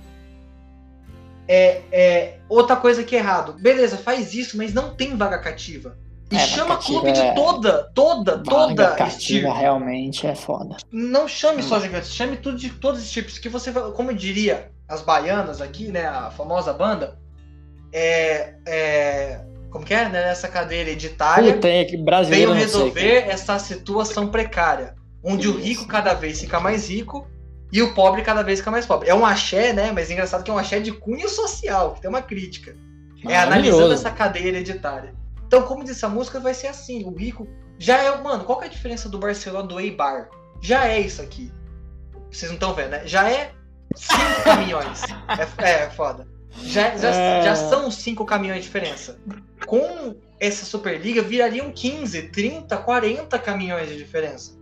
É, é outra coisa que é errado. Beleza, faz isso, mas não tem vaga cativa. E É, chama clube de toda, toda, toda cativa estirpe. realmente é foda. Não chame Hum. só gigantes, chame tudo de todos os tipos. Que você, como diria as baianas aqui, né? A famosa banda. É. é como que é? Né, Nessa cadeira hereditária. Puta, é que Veio brasileiro sei, resolver essa situação precária. Onde o Isso. rico cada vez fica mais rico e o pobre cada vez fica mais pobre. É um axé, né? Mas é engraçado que é um axé de cunho social, que tem uma crítica. É analisando essa cadeia hereditária. Então, como disse a música, vai ser assim. O rico já é. Mano, qual que é a diferença do Barcelona do Eibar? Já é isso aqui. Vocês não estão vendo, né? Já é cinco caminhões. É, é foda. Já, já, É. já são cinco caminhões de diferença. Com essa Superliga, virariam 15, 30, 40 caminhões de diferença.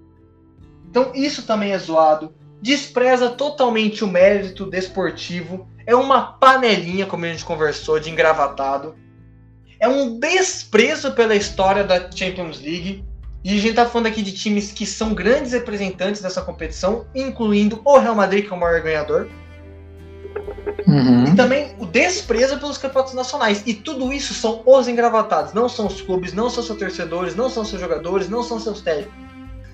Então, isso também é zoado. Despreza totalmente o mérito desportivo. É uma panelinha, como a gente conversou, de engravatado. É um desprezo pela história da Champions League. E a gente tá falando aqui de times que são grandes representantes dessa competição, incluindo o Real Madrid, que é o maior ganhador. Uhum. E também o desprezo pelos campeonatos nacionais. E tudo isso são os engravatados. Não são os clubes, não são seus torcedores, não são seus jogadores, não são seus técnicos.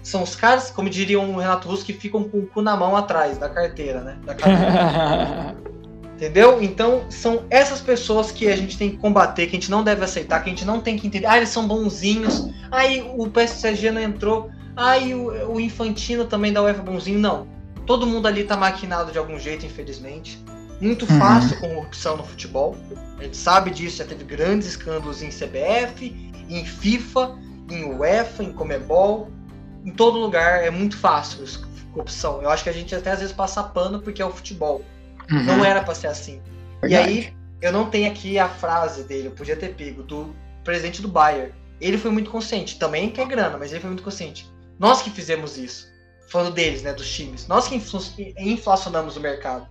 São os caras, como diria o Renato Russo, que ficam com o cu na mão atrás da carteira, né? Da carteira. Entendeu? Então, são essas pessoas que a gente tem que combater, que a gente não deve aceitar, que a gente não tem que entender. Ah, eles são bonzinhos. Aí o PSG não entrou. Aí o, o Infantino também da UEFA é bonzinho. Não. Todo mundo ali tá maquinado de algum jeito, infelizmente. Muito Uhum. fácil corrupção no futebol. A gente sabe disso, já teve grandes escândalos em CBF, em FIFA, em UEFA, em Comebol. Em todo lugar é muito fácil isso, corrupção. Eu acho que a gente até às vezes passa pano porque é o futebol. Não era pra ser assim. E aí, eu não tenho aqui a frase dele, eu podia ter pego, do presidente do Bayern. Ele foi muito consciente, também quer grana, mas ele foi muito consciente. Nós que fizemos isso. Falando deles, né, dos times. Nós que inflacionamos o mercado.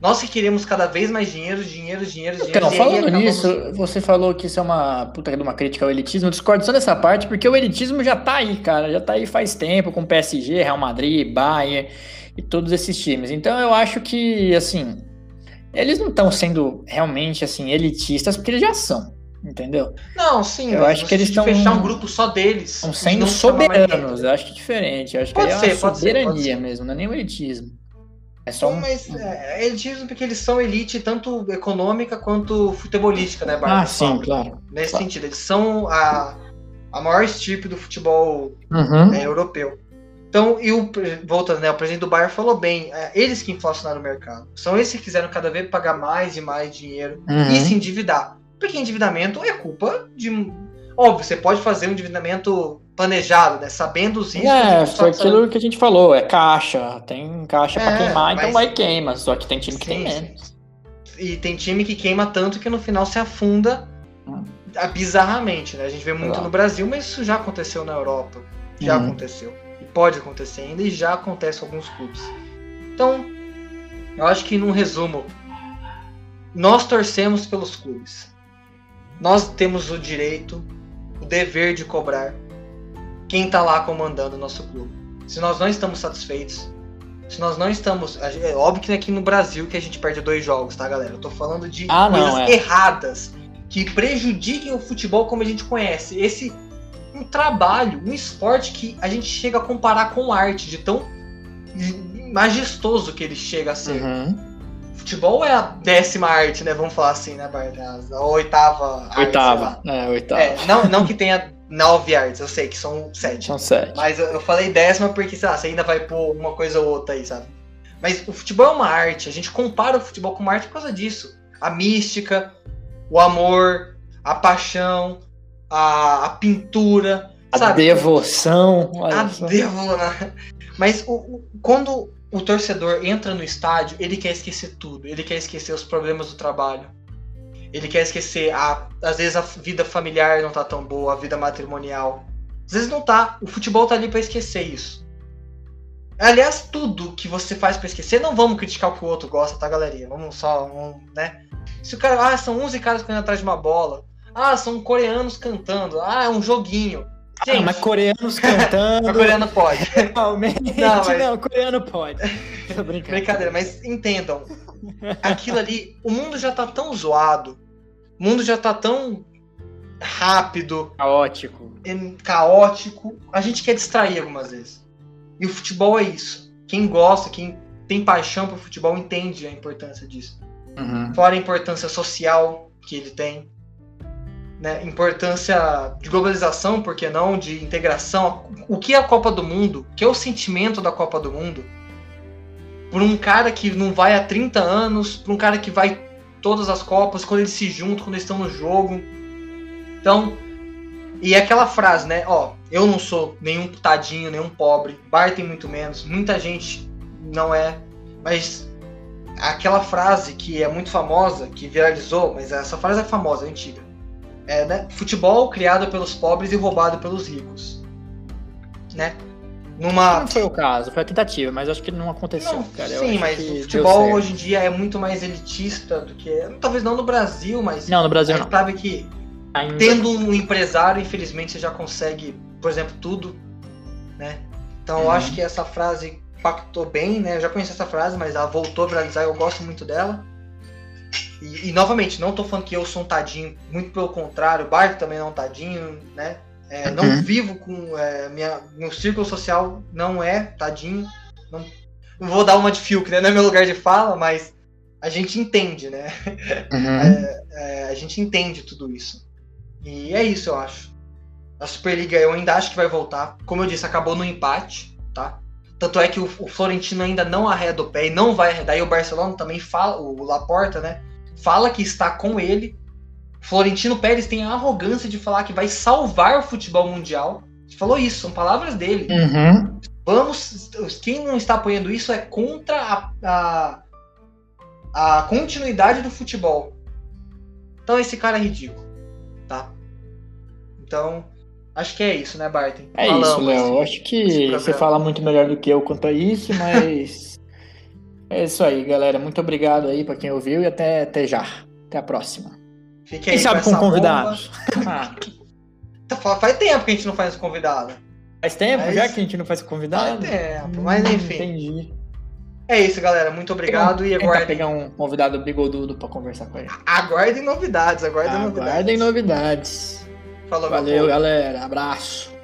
Nós que queremos cada vez mais dinheiro, dinheiro, dinheiro, dinheiro. Então, e aí falando acabamos- nisso, você falou que isso é uma puta de uma crítica ao elitismo. Eu discordo só dessa parte, porque o elitismo já tá aí, cara. Já tá aí faz tempo, com PSG, Real Madrid, Bayern e todos esses times. Então eu acho que, assim, eles não estão sendo realmente, assim, elitistas, porque eles já são, entendeu? Não, sim, Eu acho que eles sentido de tão- fechar um grupo só deles. Estão sendo soberanos. Eu acho que é diferente. Eu acho que Pode é ser, uma pode ser, pode soberania ser. mesmo, não é nem o elitismo. É só um... mas é, eles dizem porque eles são elite tanto econômica quanto futebolística, né, Ah, Bárbara? sim, claro. Nesse Claro. sentido, eles são a, a maior estirpe do futebol Uhum. é, europeu. Então, e o, voltando, né, o presidente do Bayern falou bem, é, eles que inflacionaram o mercado. São eles que quiseram cada vez pagar mais e mais dinheiro Uhum. e se endividar. Porque endividamento é culpa de. Óbvio, você pode fazer um endividamento planejado, né? Sabendo os riscos. É, foi sabe- aquilo que a gente falou, é caixa, tem caixa pra É, queimar, então mas- vai e queima, só que tem time que tem Sim, sim. menos. E tem time que queima tanto que no final se afunda Hum. bizarramente, né? A gente vê muito Exato. no Brasil, mas isso já aconteceu na Europa. Já Uhum. aconteceu. Pode acontecer ainda, e já acontece com alguns clubes. Então, eu acho que num resumo, nós torcemos pelos clubes. Nós temos o direito, o dever de cobrar quem tá lá comandando o nosso clube. Se nós não estamos satisfeitos, se nós não estamos. É óbvio que aqui no Brasil que a gente perde dois jogos, tá, galera? Eu tô falando de Ah, não, coisas é. erradas que prejudiquem o futebol como a gente conhece. Esse um trabalho, um esporte que a gente chega a comparar com arte, de tão majestoso que ele chega a ser. Uhum. Futebol é a décima arte, né? Vamos falar assim, né, Bart? A, oitava arte, Oitava, lá. é, oitava. É, não, não que tenha nove artes, eu sei que são sete. São sete. Mas eu, eu falei décima porque, sei lá, você ainda vai pôr uma coisa ou outra aí, sabe? Mas o futebol é uma arte, a gente compara o futebol com uma arte por causa disso. A mística, o amor, a paixão, a, a pintura, A sabe? devoção. A devona. Mas o, o- quando o torcedor entra no estádio, ele quer esquecer tudo. Ele quer esquecer os problemas do trabalho. Ele quer esquecer, a, às vezes, a vida familiar não tá tão boa, a vida matrimonial. Às vezes não tá. O futebol tá ali pra esquecer isso. Aliás, tudo que você faz pra esquecer, não vamos criticar o que o outro gosta, tá, galerinha? Vamos só, vamos, né? Se o cara, ah, são 11 caras correndo atrás de uma bola. Ah, são coreanos cantando. Ah, é um joguinho. Gente, ah, mas coreanos cantando. coreano pode. Realmente, não, mas... não, coreano pode. Tô brincando. Brincadeira, mas entendam. Aquilo ali, o mundo já tá tão zoado. O mundo já tá tão rápido. Caótico. Caótico. A gente quer distrair algumas vezes. E o futebol é isso. Quem gosta, quem tem paixão por futebol entende a importância disso. Uhum. Fora a importância social que ele tem. Né? Importância de globalização, por que não? De integração. O que é a Copa do Mundo? O que é o sentimento da Copa do Mundo? Por um cara que não vai há 30 anos, por um cara que vai todas as Copas, quando eles se juntam, quando eles estão no jogo. Então, e é aquela frase, né? Ó, eu não sou nenhum tadinho, nenhum pobre. Bar tem muito menos. Muita gente não é. Mas aquela frase que é muito famosa, que viralizou, mas essa frase é famosa, é antiga. É, né? Futebol criado pelos pobres e roubado pelos ricos. Né? Numa... Não foi o caso, foi a tentativa, mas acho que não aconteceu, não, cara. sim, mas o futebol hoje em dia é muito mais elitista do que. Talvez não no Brasil, mas. Não, no Brasil a gente não. sabe que Ainda. Tendo um empresário, infelizmente, você já consegue, por exemplo, tudo, né? Então, uhum. eu acho que essa frase impactou bem, né? Eu já conheci essa frase, mas ela voltou a viralizar, eu gosto muito dela. E, e, novamente, não tô falando que eu sou um tadinho, muito pelo contrário, o Bart também não é um tadinho, né? É, não uhum. vivo com. É, minha, meu círculo social não é tadinho. Não, não vou dar uma de Fiuk, né? Não é meu lugar de fala, mas a gente entende, né? Uhum. É, é, a gente entende tudo isso. E é isso, eu acho. A Superliga eu ainda acho que vai voltar. Como eu disse, acabou no empate, tá? Tanto é que o, o Florentino ainda não arreda o pé e não vai arredar. E o Barcelona também fala, o Laporta, né? Fala que está com ele. Florentino Pérez tem a arrogância de falar que vai salvar o futebol mundial. Falou isso, são palavras dele. Uhum. Vamos. Quem não está apoiando isso é contra a, a, a continuidade do futebol. Então esse cara é ridículo tá? Então, acho que é isso, né, Barton? É Falamos, isso, Léo. Acho que você fala muito melhor do que eu quanto a isso, mas é isso aí, galera. Muito obrigado aí para quem ouviu e até, até já. Até a próxima. Fique aí quem sabe com, convidados. Ah. Faz tempo que a gente não faz convidado. Faz tempo mas... já que a gente não faz convidado? Faz tempo, mas hum, enfim. Entendi. É isso, galera. Muito obrigado. e agora pegar um convidado bigodudo para conversar com ele. Aguardem novidades, aguardem, aguardem novidades. Aguardem novidades. Falou, Valeu, galera. Abraço.